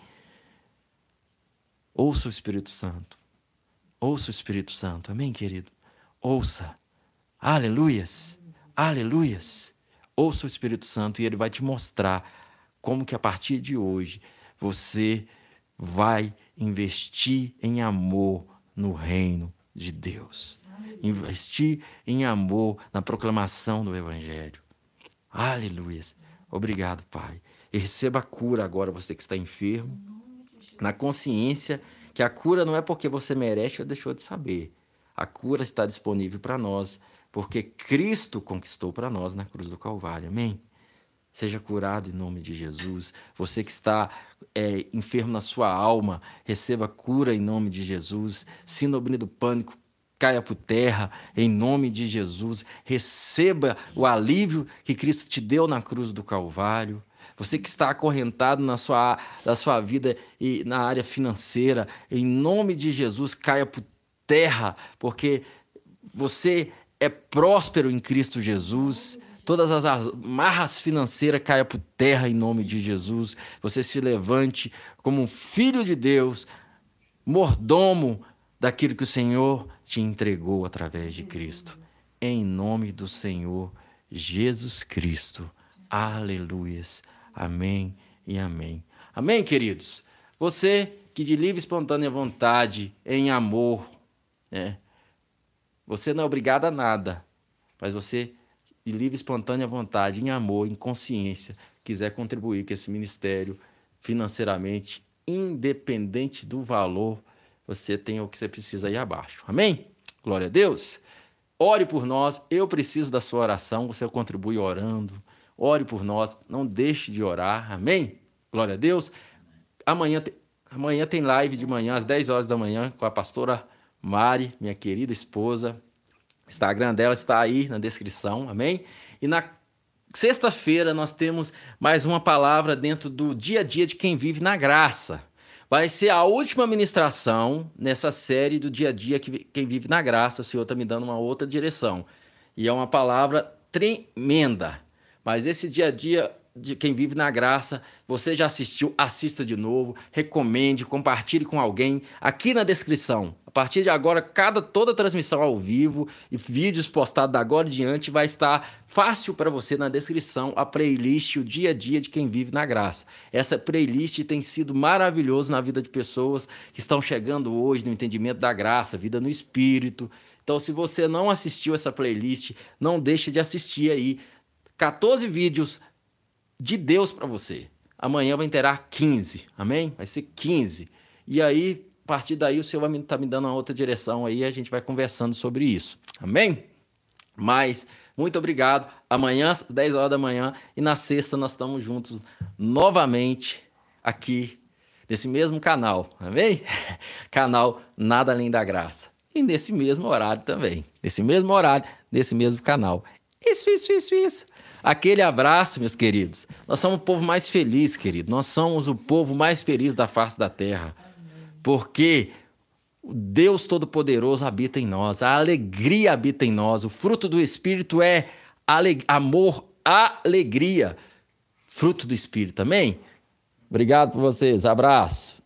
Ouça o Espírito Santo. Ouça o Espírito Santo. Amém, querido? Ouça. Aleluias. Aleluias. Ouça o Espírito Santo e ele vai te mostrar como que a partir de hoje você vai investir em amor no reino de Deus. Investir em amor na proclamação do Evangelho. Aleluias. Obrigado, Pai. E receba a cura agora, você que está enfermo na consciência que a cura não é porque você merece ou deixou de saber. A cura está disponível para nós, porque Cristo conquistou para nós na cruz do Calvário. Amém? Seja curado em nome de Jesus. Você que está é, enfermo na sua alma, receba cura em nome de Jesus. Síndrome do pânico, caia por terra em nome de Jesus. Receba o alívio que Cristo te deu na cruz do Calvário. Você que está acorrentado na sua, na sua vida e na área financeira, em nome de Jesus, caia por terra, porque você é próspero em Cristo Jesus. Todas as amarras financeiras caiam por terra em nome de Jesus. Você se levante como um filho de Deus, mordomo daquilo que o Senhor te entregou através de Cristo. Em nome do Senhor Jesus Cristo. Aleluias. Amém e amém. Amém, queridos? Você que de livre e espontânea vontade, em amor, né? Você não é obrigado a nada, mas você, de livre espontânea vontade, em amor, em consciência, quiser contribuir com esse ministério financeiramente, independente do valor, você tem o que você precisa aí abaixo. Amém? Glória a Deus. Ore por nós, eu preciso da sua oração, você contribui orando Ore por nós, não deixe de orar. Amém? Glória a Deus. Amanhã. Amanhã tem live de manhã, às 10 horas da manhã, com a pastora Mari, minha querida esposa. O Instagram dela está aí na descrição, amém? E na sexta-feira nós temos mais uma palavra dentro do dia a dia de quem vive na graça. Vai ser a última ministração nessa série do dia a dia que quem vive na graça. O Senhor está me dando uma outra direção. E é uma palavra tremenda. Mas esse dia a dia de quem vive na graça, você já assistiu, assista de novo, recomende, compartilhe com alguém. Aqui na descrição, a partir de agora, cada toda transmissão ao vivo e vídeos postados da agora em diante vai estar fácil para você na descrição a playlist o dia a dia de quem vive na graça. Essa playlist tem sido maravilhoso na vida de pessoas que estão chegando hoje no entendimento da graça, vida no espírito. Então, se você não assistiu essa playlist, não deixe de assistir aí. 14 vídeos de Deus para você. Amanhã vai interar 15, amém? Vai ser 15. E aí, partir daí, o Senhor vai estar tá me dando uma outra direção aí, a gente vai conversando sobre isso, amém? Mas, muito obrigado. Amanhã, 10 horas da manhã, e na sexta nós estamos juntos novamente aqui, nesse mesmo canal, amém? (laughs) canal Nada Além da Graça. E nesse mesmo horário também. Nesse mesmo horário, nesse mesmo canal. Isso, isso, isso, isso. Aquele abraço, meus queridos. Nós somos o povo mais feliz, querido. Nós somos o povo mais feliz da face da terra. Porque o Deus Todo-Poderoso habita em nós, a alegria habita em nós, o fruto do Espírito é amor, alegria. Fruto do Espírito também. Obrigado por vocês. Abraço.